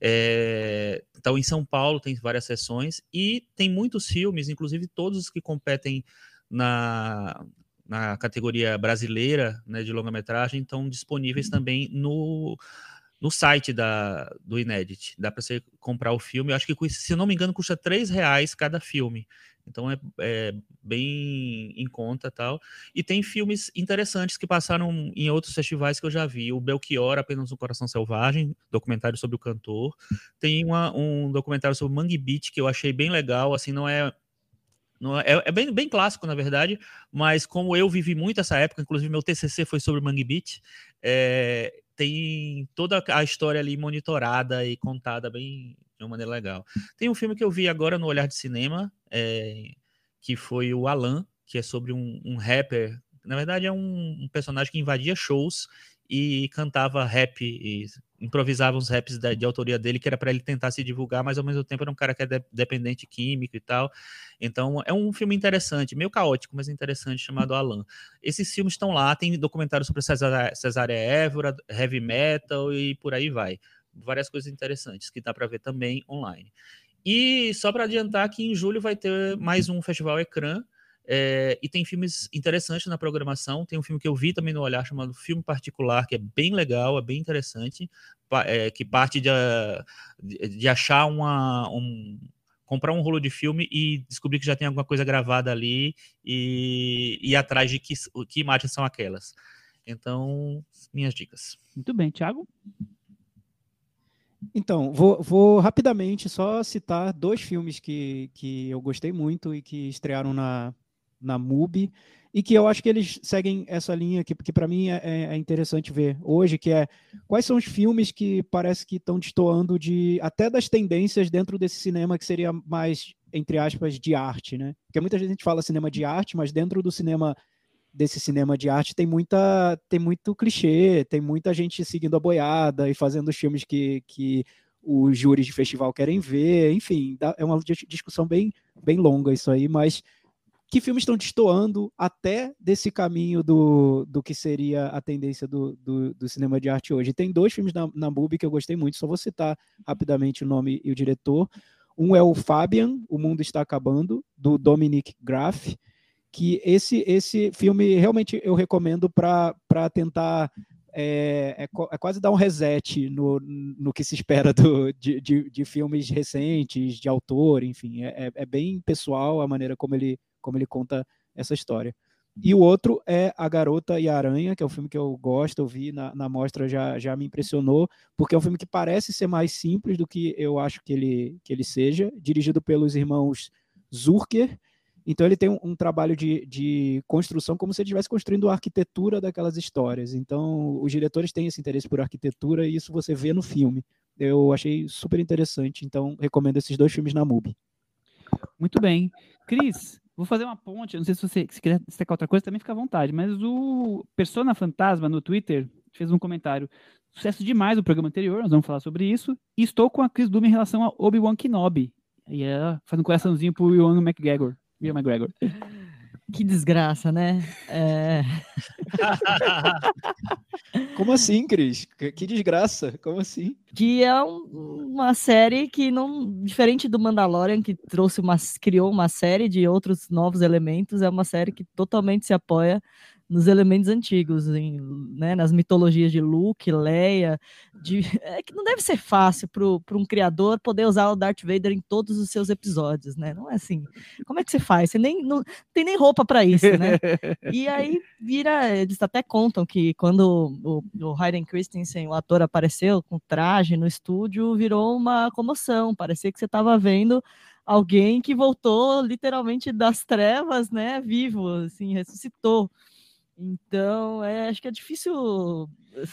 É, então, em São Paulo tem várias sessões e tem muitos filmes, inclusive todos os que competem na, na categoria brasileira né, de longa-metragem estão disponíveis também no, no site da, do Inedit. Dá para você comprar o filme. Eu acho que, se não me engano, custa três reais cada filme. Então é, é, bem em conta tal. E tem filmes interessantes que passaram em outros festivais que eu já vi. O Belchior, apenas um Coração Selvagem, documentário sobre o cantor. Tem uma, um documentário sobre Mangue Beach que eu achei bem legal. Assim, não é não é, é, bem, bem clássico, na verdade, mas como eu vivi muito essa época, inclusive meu TCC foi sobre Mangue Beach, é, tem toda a história ali monitorada e contada bem de uma maneira legal. Tem um filme que eu vi agora no Olhar de Cinema, é, que foi o Alan, que é sobre um, um rapper. Na verdade, é um, um, personagem que invadia shows e cantava rap e improvisava uns raps de, de autoria dele, que era para ele tentar se divulgar, mas ao mesmo tempo era um cara que é de, dependente químico e tal. Então é um filme interessante, meio caótico, mas interessante, chamado Alan. Esses filmes estão lá, tem documentários sobre Cesária Évora, heavy metal e por aí vai várias coisas interessantes que dá para ver também online. E só para adiantar que em julho vai ter mais um festival Ecrã, é, e tem filmes interessantes na programação. Tem um filme que eu vi também no Olhar chamado Filme Particular, que é bem legal, é bem interessante, é, que parte de, de achar uma. Um, comprar um rolo de filme e descobrir que já tem alguma coisa gravada ali e ir atrás de que, que imagens são aquelas. Então, minhas dicas. Muito bem, Thiago? Então, vou, vou, rapidamente só citar dois filmes que, que eu gostei muito e que estrearam na, na MUBI e que eu acho que eles seguem essa linha que, que para mim é, é, é, interessante ver hoje, que é quais são os filmes que parece que estão destoando de até das tendências dentro desse cinema que seria mais entre aspas de arte, né? Porque muita gente fala cinema de arte, mas dentro do cinema desse cinema de arte tem muita tem muito clichê, tem muita gente seguindo a boiada e fazendo os filmes que, que os júris de festival querem ver, enfim, é uma discussão bem, bem longa isso aí, mas que filmes estão destoando até desse caminho do, do que seria a tendência do, do, do cinema de arte hoje. Tem dois filmes na, na MUBI que eu gostei muito, só vou citar rapidamente o nome e o diretor. Um é o Fabian, O Mundo Está Acabando, do Dominic Graff, que esse, esse filme realmente eu recomendo para tentar é, é, é, quase dar um reset no, no que se espera do, de, de, de filmes recentes, de autor, enfim, é, é, é, bem pessoal a maneira como ele, como ele conta essa história. E o outro é A Garota e a Aranha, que é um filme que eu gosto, eu vi na, na mostra, já, já me impressionou, porque é um filme que parece ser mais simples do que eu acho que ele, que ele seja, dirigido pelos irmãos Zurker, então ele tem um, um trabalho de, de, construção como se ele estivesse construindo a arquitetura daquelas histórias. Então os diretores têm esse interesse por arquitetura e isso você vê no filme. Eu achei super interessante, então recomendo esses dois filmes na MUBI. Muito bem. Cris, vou fazer uma ponte. Não sei se você se quiser destacar outra coisa, também fica à vontade. Mas o Persona Fantasma no Twitter fez um comentário. Sucesso demais o programa anterior, nós vamos falar sobre isso. E estou com a Cris Dume em relação a Obi-Wan Kenobi. E ela faz um coraçãozinho pro Iwan McGregor. Ian McGregor. <laughs> Que desgraça, né? É... <laughs> <laughs> Como assim, Cris? Que desgraça? Como assim? Que é um, uma série que não, diferente do Mandalorian, que trouxe uma, criou uma série de outros novos elementos, é uma série que totalmente se apoia nos elementos antigos, em, né, nas mitologias de Luke, Leia, de, é que não deve ser fácil para um criador poder usar o Darth Vader em todos os seus episódios, né? Não é assim. Como é que você faz? Você nem não tem nem roupa para isso, né? e aí vira, eles até contam que quando o, o Hayden Christensen, o ator, apareceu com traje no estúdio, virou uma comoção. Parecia que você estava vendo alguém que voltou literalmente das trevas, né, vivo, assim, ressuscitou. Então, é, acho que é difícil,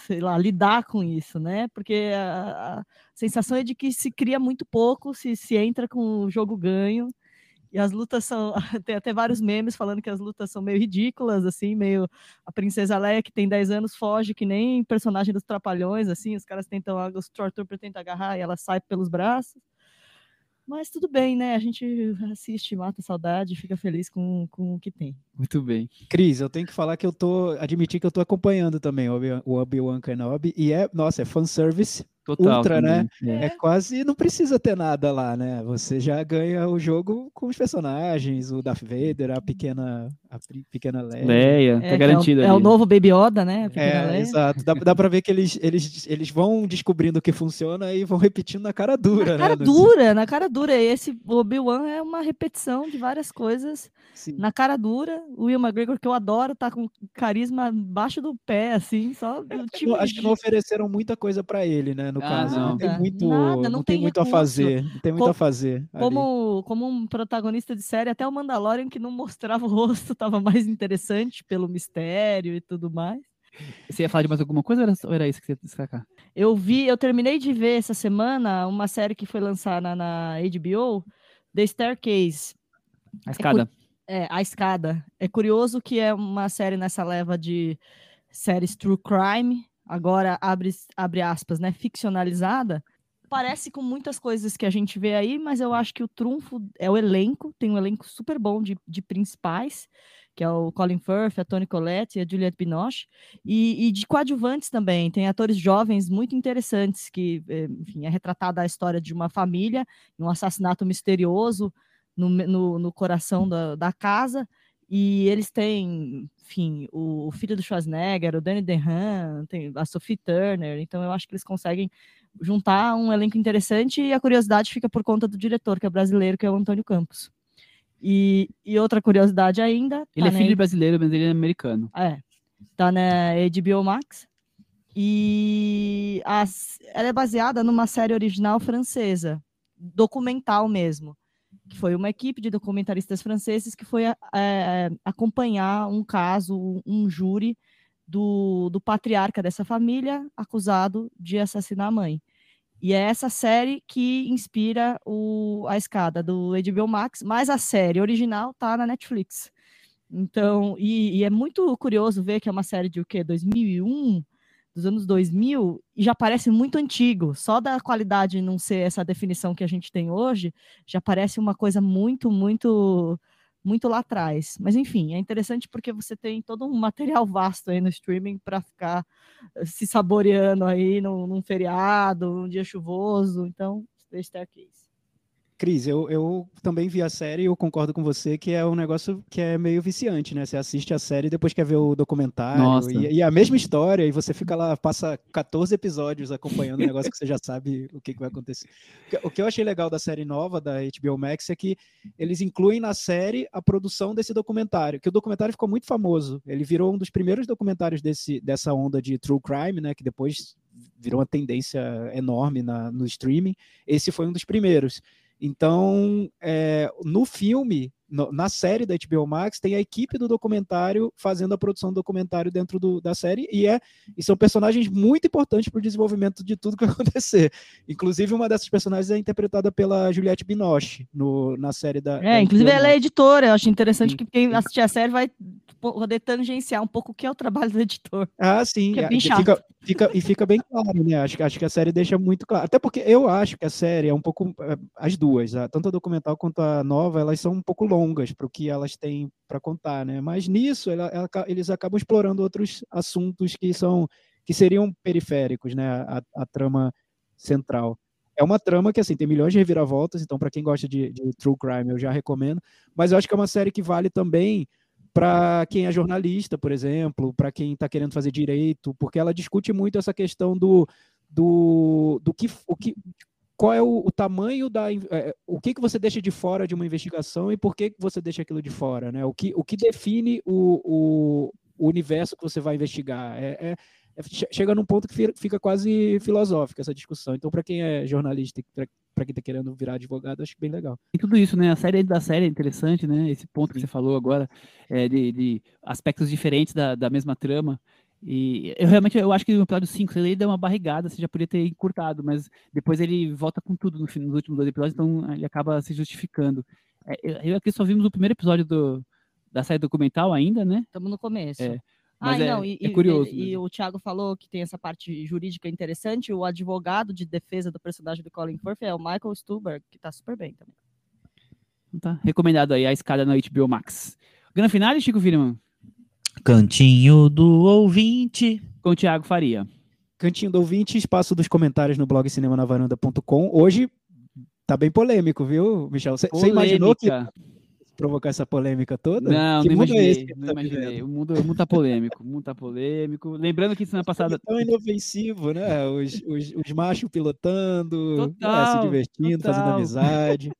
sei lá, lidar com isso, né? Porque a, a, sensação é de que se cria muito pouco, se, se entra com o jogo ganho, e as lutas são. <laughs> Tem até vários memes falando que as lutas são meio ridículas, assim, meio. A Princesa Leia, que tem 10 anos, foge que nem personagem dos Trapalhões, assim, os caras tentam. Os Stormtrooper tentam agarrar e ela sai pelos braços. Mas tudo bem, né? A gente assiste, mata a saudade, fica feliz com, com o que tem. Muito bem. Cris, eu tenho que falar que eu tô. Admitir que eu tô acompanhando também o Obi-Wan Kenobi. E é, nossa, é fanservice Total. Ultra, né? é. É quase não precisa ter nada lá, né? Você já ganha o jogo com os personagens, o Darth Vader, a pequena, a pequena Leia. Leia, É, tá garantido é, o, é o novo Baby Yoda, né? É, Leia. exato. Dá, dá pra ver que eles, eles, eles vão descobrindo o que funciona e vão repetindo na cara dura, Na né? cara No- dura, na cara dura. E Esse Obi-Wan é uma repetição de várias coisas Sim. na cara dura. O Will McGregor, que eu adoro, tá com carisma embaixo do pé, assim, só do tipo. Acho que não ofereceram muita coisa pra ele, né? No Ah, caso, não, não. tem muito, nada, não, não tem tem muito a fazer, não tem muito Co- a fazer. ali. Como, como um protagonista de série, até o Mandalorian, que não mostrava o rosto, <laughs> tava mais interessante pelo mistério e tudo mais. Você ia falar de mais alguma coisa ou era, ou era isso que você ia destacar? Eu vi, eu terminei de ver essa semana uma série que foi lançada na HBO, The Staircase. A escada. É, A Escada. É curioso que é uma série nessa leva de séries true crime, agora abre, abre aspas, né, ficcionalizada. Parece com muitas coisas que a gente vê aí, mas eu acho que o trunfo é o elenco, tem um elenco super bom de, de principais, que é o Colin Firth, a Toni Collette e a Juliette Binoche, e, e de coadjuvantes também, tem atores jovens muito interessantes, que, eh, enfim, é retratada a história de uma família, um assassinato misterioso, no, no, no coração da, da casa. E eles têm, enfim, o, o filho do Schwarzenegger, o Danny DeHaan, tem a Sophie Turner. Então eu acho que eles conseguem juntar um elenco interessante e a curiosidade fica por conta do diretor, que é brasileiro, que é o Antônio Campos. E, e outra curiosidade ainda. Ele tá é na filho de brasileiro, mas ele é americano. é, tá na HBO Max. E as- ela é baseada numa série original francesa, documental mesmo, que foi uma equipe de documentaristas franceses que foi é, acompanhar um caso, um júri do, do patriarca dessa família acusado de assassinar a mãe. E é essa série que inspira o, a escada do HBO Max, mas a série original tá na Netflix. Então, e, e é muito curioso ver que é uma série de o quê? 2001, dos anos 2000, e já parece muito antigo. Só da qualidade não ser essa definição que a gente tem hoje, já parece uma coisa muito, muito, muito lá atrás. Mas, enfim, é interessante porque você tem todo um material vasto aí no streaming para ficar eh, se saboreando aí num, num feriado, num dia chuvoso. Então, The Staircase. Cris, eu, eu também vi a série e eu concordo com você que é um negócio que é meio viciante, né? Você assiste a série e depois quer ver o documentário. E, e a mesma história, e você fica lá, passa 14 episódios acompanhando o negócio que você já sabe o que, que vai acontecer. O que- O que eu achei legal da série nova da HBO Max é que eles incluem na série a produção desse documentário, que o documentário ficou muito famoso. Ele virou um dos primeiros documentários desse, dessa onda de true crime, né? Que depois virou uma tendência enorme na, no streaming. Esse foi um dos primeiros. Então, é, no filme, no- na série da HBO Max, tem a equipe do documentário fazendo a produção do documentário dentro do- da série, e, é, e são personagens muito importantes para o desenvolvimento de tudo que <laughs> acontecer. Inclusive, uma dessas personagens é interpretada pela Juliette Binoche no, na série da. da É, inclusive HBO ela é editora. Eu acho interessante Sim, que quem assistir a série vai poder tangenciar um pouco o que é o trabalho do editor. Ah, sim. é bem fica, fica- e fica bem claro, né? Acho, que- acho que a série deixa muito claro. Até porque eu acho que a série é um pouco. é, As duas, tanto a documental quanto a nova, elas são um pouco longas para o que elas têm para contar, né? Mas nisso, ela- ela eles acabam explorando outros assuntos que são que seriam periféricos, né? A, a trama central. É uma trama que, assim, tem milhões de reviravoltas, então, para quem gosta de, de true crime, eu já recomendo. Mas eu acho que é uma série que vale também para quem é jornalista, por exemplo, para quem está querendo fazer direito, porque ela discute muito essa questão do, do, do que, o que qual é o, o tamanho da é, o que, que você deixa de fora de uma investigação e por que, que você deixa aquilo de fora, né? O que, o que define o, o, o universo que você vai investigar é, é- é- che- chega num ponto que fi- fica quase filosófica essa discussão. Então, para quem é jornalista, para quem está querendo virar advogado, acho bem legal. E tudo isso, né? A série da série é interessante, né? Esse ponto que você falou agora, é, de, de aspectos diferentes da, da mesma trama. E eu realmente eu acho que no episódio 5 ele deu uma barrigada, você já podia ter encurtado, mas depois ele volta com tudo no fim, nos últimos dois episódios, então ele acaba se justificando. É, eu aqui só vimos o primeiro episódio do, da série documental ainda, né? Estamos no começo. É, Ah, mas é- não, e, é curioso E, e mesmo. o Thiago falou que tem essa parte jurídica interessante. O advogado de defesa do personagem do Colin Firth é o Michael Stuhlbarg, que tá super bem também. Então tá recomendado aí a escada na HBO Max. Grande finale, Chico Firman, Cantinho do ouvinte. com o Thiago Faria. Cantinho do ouvinte, espaço dos comentários no blog cinemanavaranda.com. Hoje tá bem polêmico, viu, Michel? Você imaginou que provocar essa polêmica toda? Não, que não mundo imaginei, é esse que não tá imaginei. O mundo, o mundo tá polêmico, o mundo tá polêmico. Lembrando que semana passada... É tão inofensivo, né? Os, os, os machos pilotando, né, se Total, divertindo, fazendo total. amizade.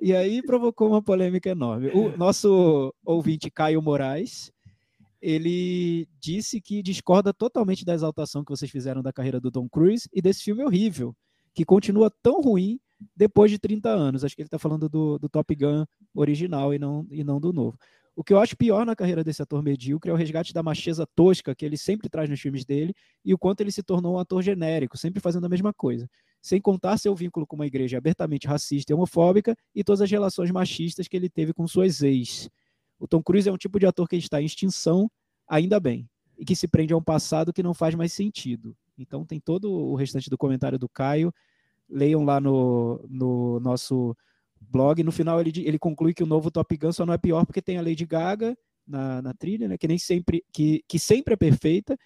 E aí provocou uma polêmica enorme. O nosso ouvinte Caio Moraes, ele disse que discorda totalmente da exaltação que vocês fizeram da carreira do Tom Cruise e desse filme horrível, que continua tão ruim depois de 30 anos. Acho que ele está falando do, do Top Gun original e não, e não do novo. O que eu acho pior na carreira desse ator medíocre é o resgate da macheza tosca que ele sempre traz nos filmes dele e o quanto ele se tornou um ator genérico, sempre fazendo a mesma coisa. Sem contar seu vínculo com uma igreja abertamente racista e homofóbica e todas as relações machistas que ele teve com suas ex. O Tom Cruise é um tipo de ator que está em extinção, ainda bem, e que se prende a um passado que não faz mais sentido. Então tem todo o restante do comentário do Caio. Leiam lá no, no nosso blog. No final ele, ele conclui que o novo Top Gun só não é pior porque tem a Lady Gaga na, na trilha, né? Que nem sempre que, que sempre é perfeita.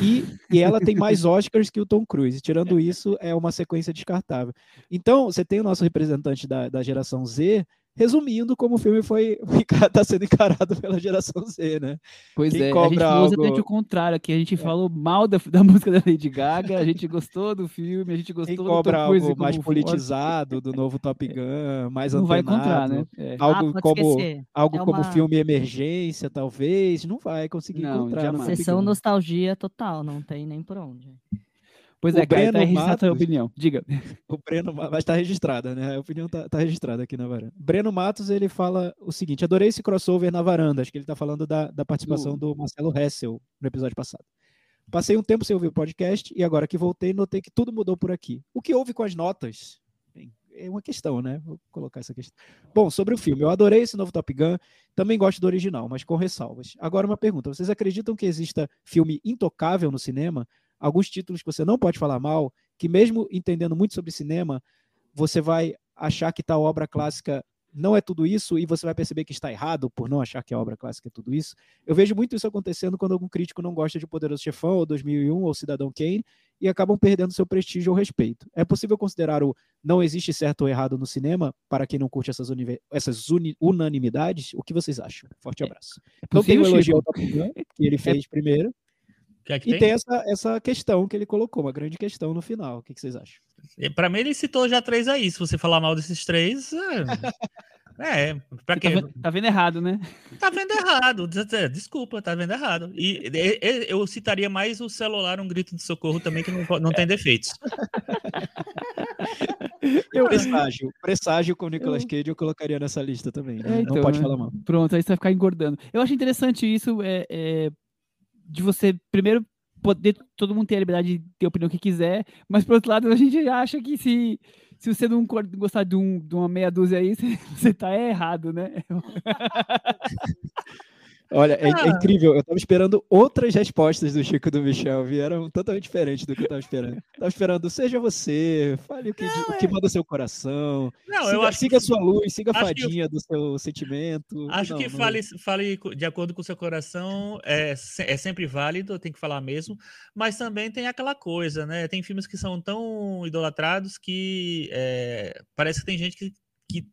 E, e ela tem mais Oscars que o Tom Cruise. Tirando isso, é uma sequência descartável. Então, você tem o nosso representante da, da geração Z resumindo como o filme foi <laughs> está sendo encarado pela geração Z, né? Pois Quem é, a gente usa algo- É. até o contrário aqui. A gente falou mal da, <laughs> da música da Lady Gaga, a gente gostou do filme, a gente gostou Quem do cobra algo mais como politizado do novo <laughs> Top Gun, mais Não vai antenado, encontrar, né? É. Algo Ah, como esquecer. algo É como uma- filme emergência, talvez, não vai conseguir Não, encontrar. jamais. Sessão nostalgia total, não tem nem por onde. Pois O é, tá Breno a tua Matos- opinião. Diga. <laughs> O Breno, Ma- mas está registrada, né? A opinião está registrada aqui na varanda. Breno Matos, ele fala o seguinte: adorei esse crossover na varanda. Acho que ele está falando da, da participação do Marcelo Hessel no episódio passado. Passei um tempo sem ouvir o podcast e agora que voltei, notei que tudo mudou por aqui. O que houve com as notas? Bem, é uma questão, né? Vou colocar essa questão. Bom, sobre o filme, eu adorei esse novo Top Gun, também gosto do original, mas com ressalvas. Agora uma pergunta: vocês acreditam que exista filme intocável no cinema? Alguns títulos que você não pode falar mal, que mesmo entendendo muito sobre cinema, você vai achar que tal obra clássica não é tudo isso e você vai perceber que está errado por não achar que a obra clássica é tudo isso. Eu vejo muito isso acontecendo quando algum crítico não gosta de Poderoso Chefão, ou 2001, ou Cidadão Kane, e acabam perdendo seu prestígio ou respeito. É possível considerar o não existe certo ou errado no cinema para quem não curte essas, essas unanimidades? O que vocês acham? Forte abraço. Então tem o elogio ao? Top Gun, que ele <laughs> fez primeiro, O que é que e tem? tem essa, essa questão que ele colocou, uma grande questão no final. O que, que vocês acham? Pra mim, ele citou já três aí. Se você falar mal desses três. É, <laughs> é pra Você quê? tá, vendo, tá vendo errado, né? Tá vendo errado. Des- Desculpa, tá vendo errado. E e- e- eu citaria mais o celular, um grito de socorro também, que não, não tem defeitos. <laughs> Eu, presságio, presságio com o Nicolas Cage eu colocaria nessa lista também. né? É, não então, pode né? falar mal. Pronto, aí você vai ficar engordando. Eu acho interessante isso, é, é, de você, primeiro, poder todo mundo ter a liberdade de ter a opinião que quiser, mas, por outro lado, a gente acha que se, se você não gostar de, um, de uma meia dúzia aí, você, <laughs> você tá errado, né? <laughs> Olha, é, é Ah. incrível. Eu tava esperando outras respostas do Chico e do Michel. Vieram totalmente diferentes do que eu tava esperando. Tava esperando, seja você, fale o que, o que manda seu coração. Não, siga eu acho siga a que, sua luz, siga a que- fadinha do seu sentimento. acho Não, que não- fale, fale de acordo com o seu coração é, é sempre válido, tem que falar mesmo, mas também tem aquela coisa, né? Tem filmes que são tão idolatrados que é, parece que tem gente que, que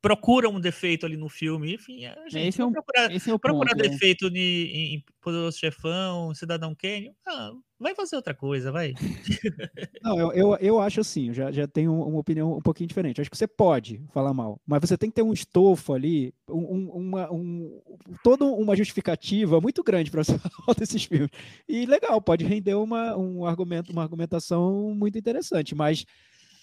procura um defeito ali no filme. Enfim, a gente Esse é um- procurar, Esse é o procurar ponto. né? defeito ni- em, Poderoso Chefão, Cidadão Kane. Ah, vai fazer outra coisa, vai. <laughs> Não, eu, eu, eu acho assim, eu já, já tenho uma opinião um pouquinho diferente. Acho que você pode falar mal, mas você tem que ter um estofo ali, um, um- uma, um, toda uma justificativa muito grande para você <laughs> falar desses filmes. E legal, pode render uma, um argumento, uma argumentação muito interessante, mas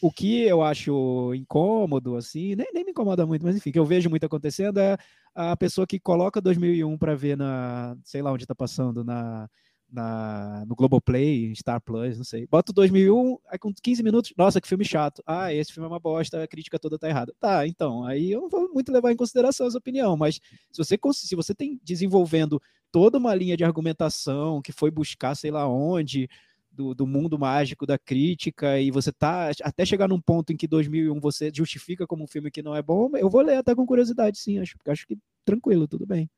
o que eu acho incômodo, assim, nem, nem me incomoda muito, mas enfim, que eu vejo muito acontecendo é a pessoa que coloca 2001 para ver na, sei lá onde está passando, na, na, no Globoplay, Star Plus, não sei. Bota o 2001, aí com 15 minutos, nossa, que filme chato. Ah, esse filme é uma bosta, a crítica toda tá errada. Tá, então, aí eu não vou muito levar em consideração essa opinião, mas se você, se você tem desenvolvendo toda uma linha de argumentação que foi buscar sei lá onde, do, do mundo mágico da crítica, e você tá até chegar num ponto em que 2001 você justifica como um filme que não é bom, eu vou ler até com curiosidade, sim, acho, acho que tranquilo, tudo bem.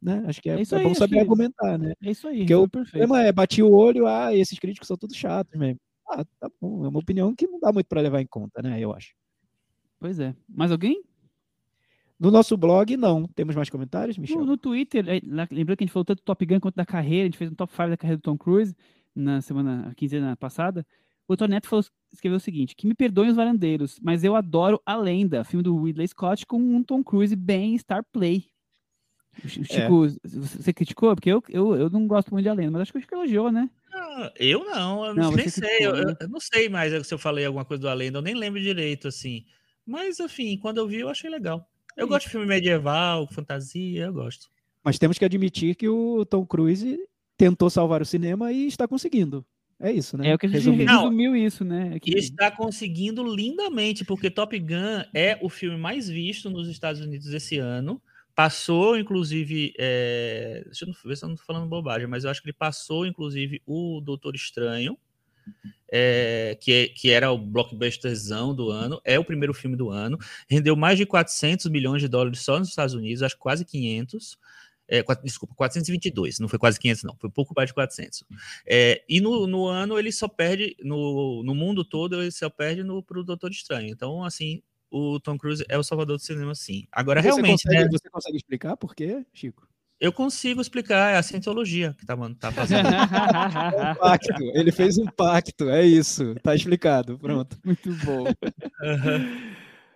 né? Acho que é, É é aí, bom saber que- argumentar, né? É isso aí. Porque o problema é, bati o olho, ah, esses críticos são todos chatos mesmo. Ah, tá bom, é uma opinião que não dá muito para levar em conta, né? Eu acho. Pois é. Mais alguém? No nosso blog, não. Temos mais comentários, Michel? No, no Twitter, é, lembrando que a gente falou tanto do Top Gun quanto da carreira, a gente fez um top 5 da carreira do Tom Cruise na semana, a quinzena passada. O Tony Neto falou, escreveu o seguinte: que me perdoem os varandeiros, mas eu adoro A Lenda, filme do Ridley Scott com um Tom Cruise bem star play. É. Você criticou? Porque eu, eu, eu não gosto muito de A Lenda, mas acho que o Chico elogiou, né? Ah, Eu não, eu Não, nem sei. criticou, Eu, né? eu não sei mais se eu falei alguma coisa do Além, eu nem lembro direito, assim. Mas, enfim, quando eu vi, eu achei legal. Eu Sim. gosto de filme medieval, fantasia, eu gosto. Mas temos que admitir que o Tom Cruise tentou salvar o cinema e está conseguindo. É isso, né? É o que a gente Resumindo. Resumiu isso, né? É que- E está conseguindo lindamente, porque Top Gun é o filme mais visto nos Estados Unidos esse ano. Passou, inclusive, é, deixa eu ver se eu não estou falando bobagem, mas eu acho que ele passou, inclusive, o Doutor Estranho, é, que, é- que era o blockbusterzão do ano, é o primeiro filme do ano, rendeu mais de 400 milhões de dólares só nos Estados Unidos, acho que quase 500. É, quatro- desculpa, 422, não foi quase 500, não, foi pouco mais de 400. É, e no, no ano ele só perde, no, no mundo todo, ele só perde no, pro Doutor Estranho. Então, assim, o Tom Cruise é o salvador do cinema, sim. Agora, Você realmente, consegue, né, você consegue explicar por quê, Chico? eu consigo explicar, é a cientologia que tá, mano, tá fazendo. <laughs> É um pacto. Ele fez um pacto, é isso. Tá explicado. Pronto. <laughs> Muito bom. Aham.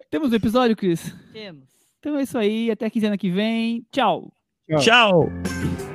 Temos um episódio, Cris? Temos. Então é isso aí. Até a quinzena que vem. Tchau. Tchau. Tchau!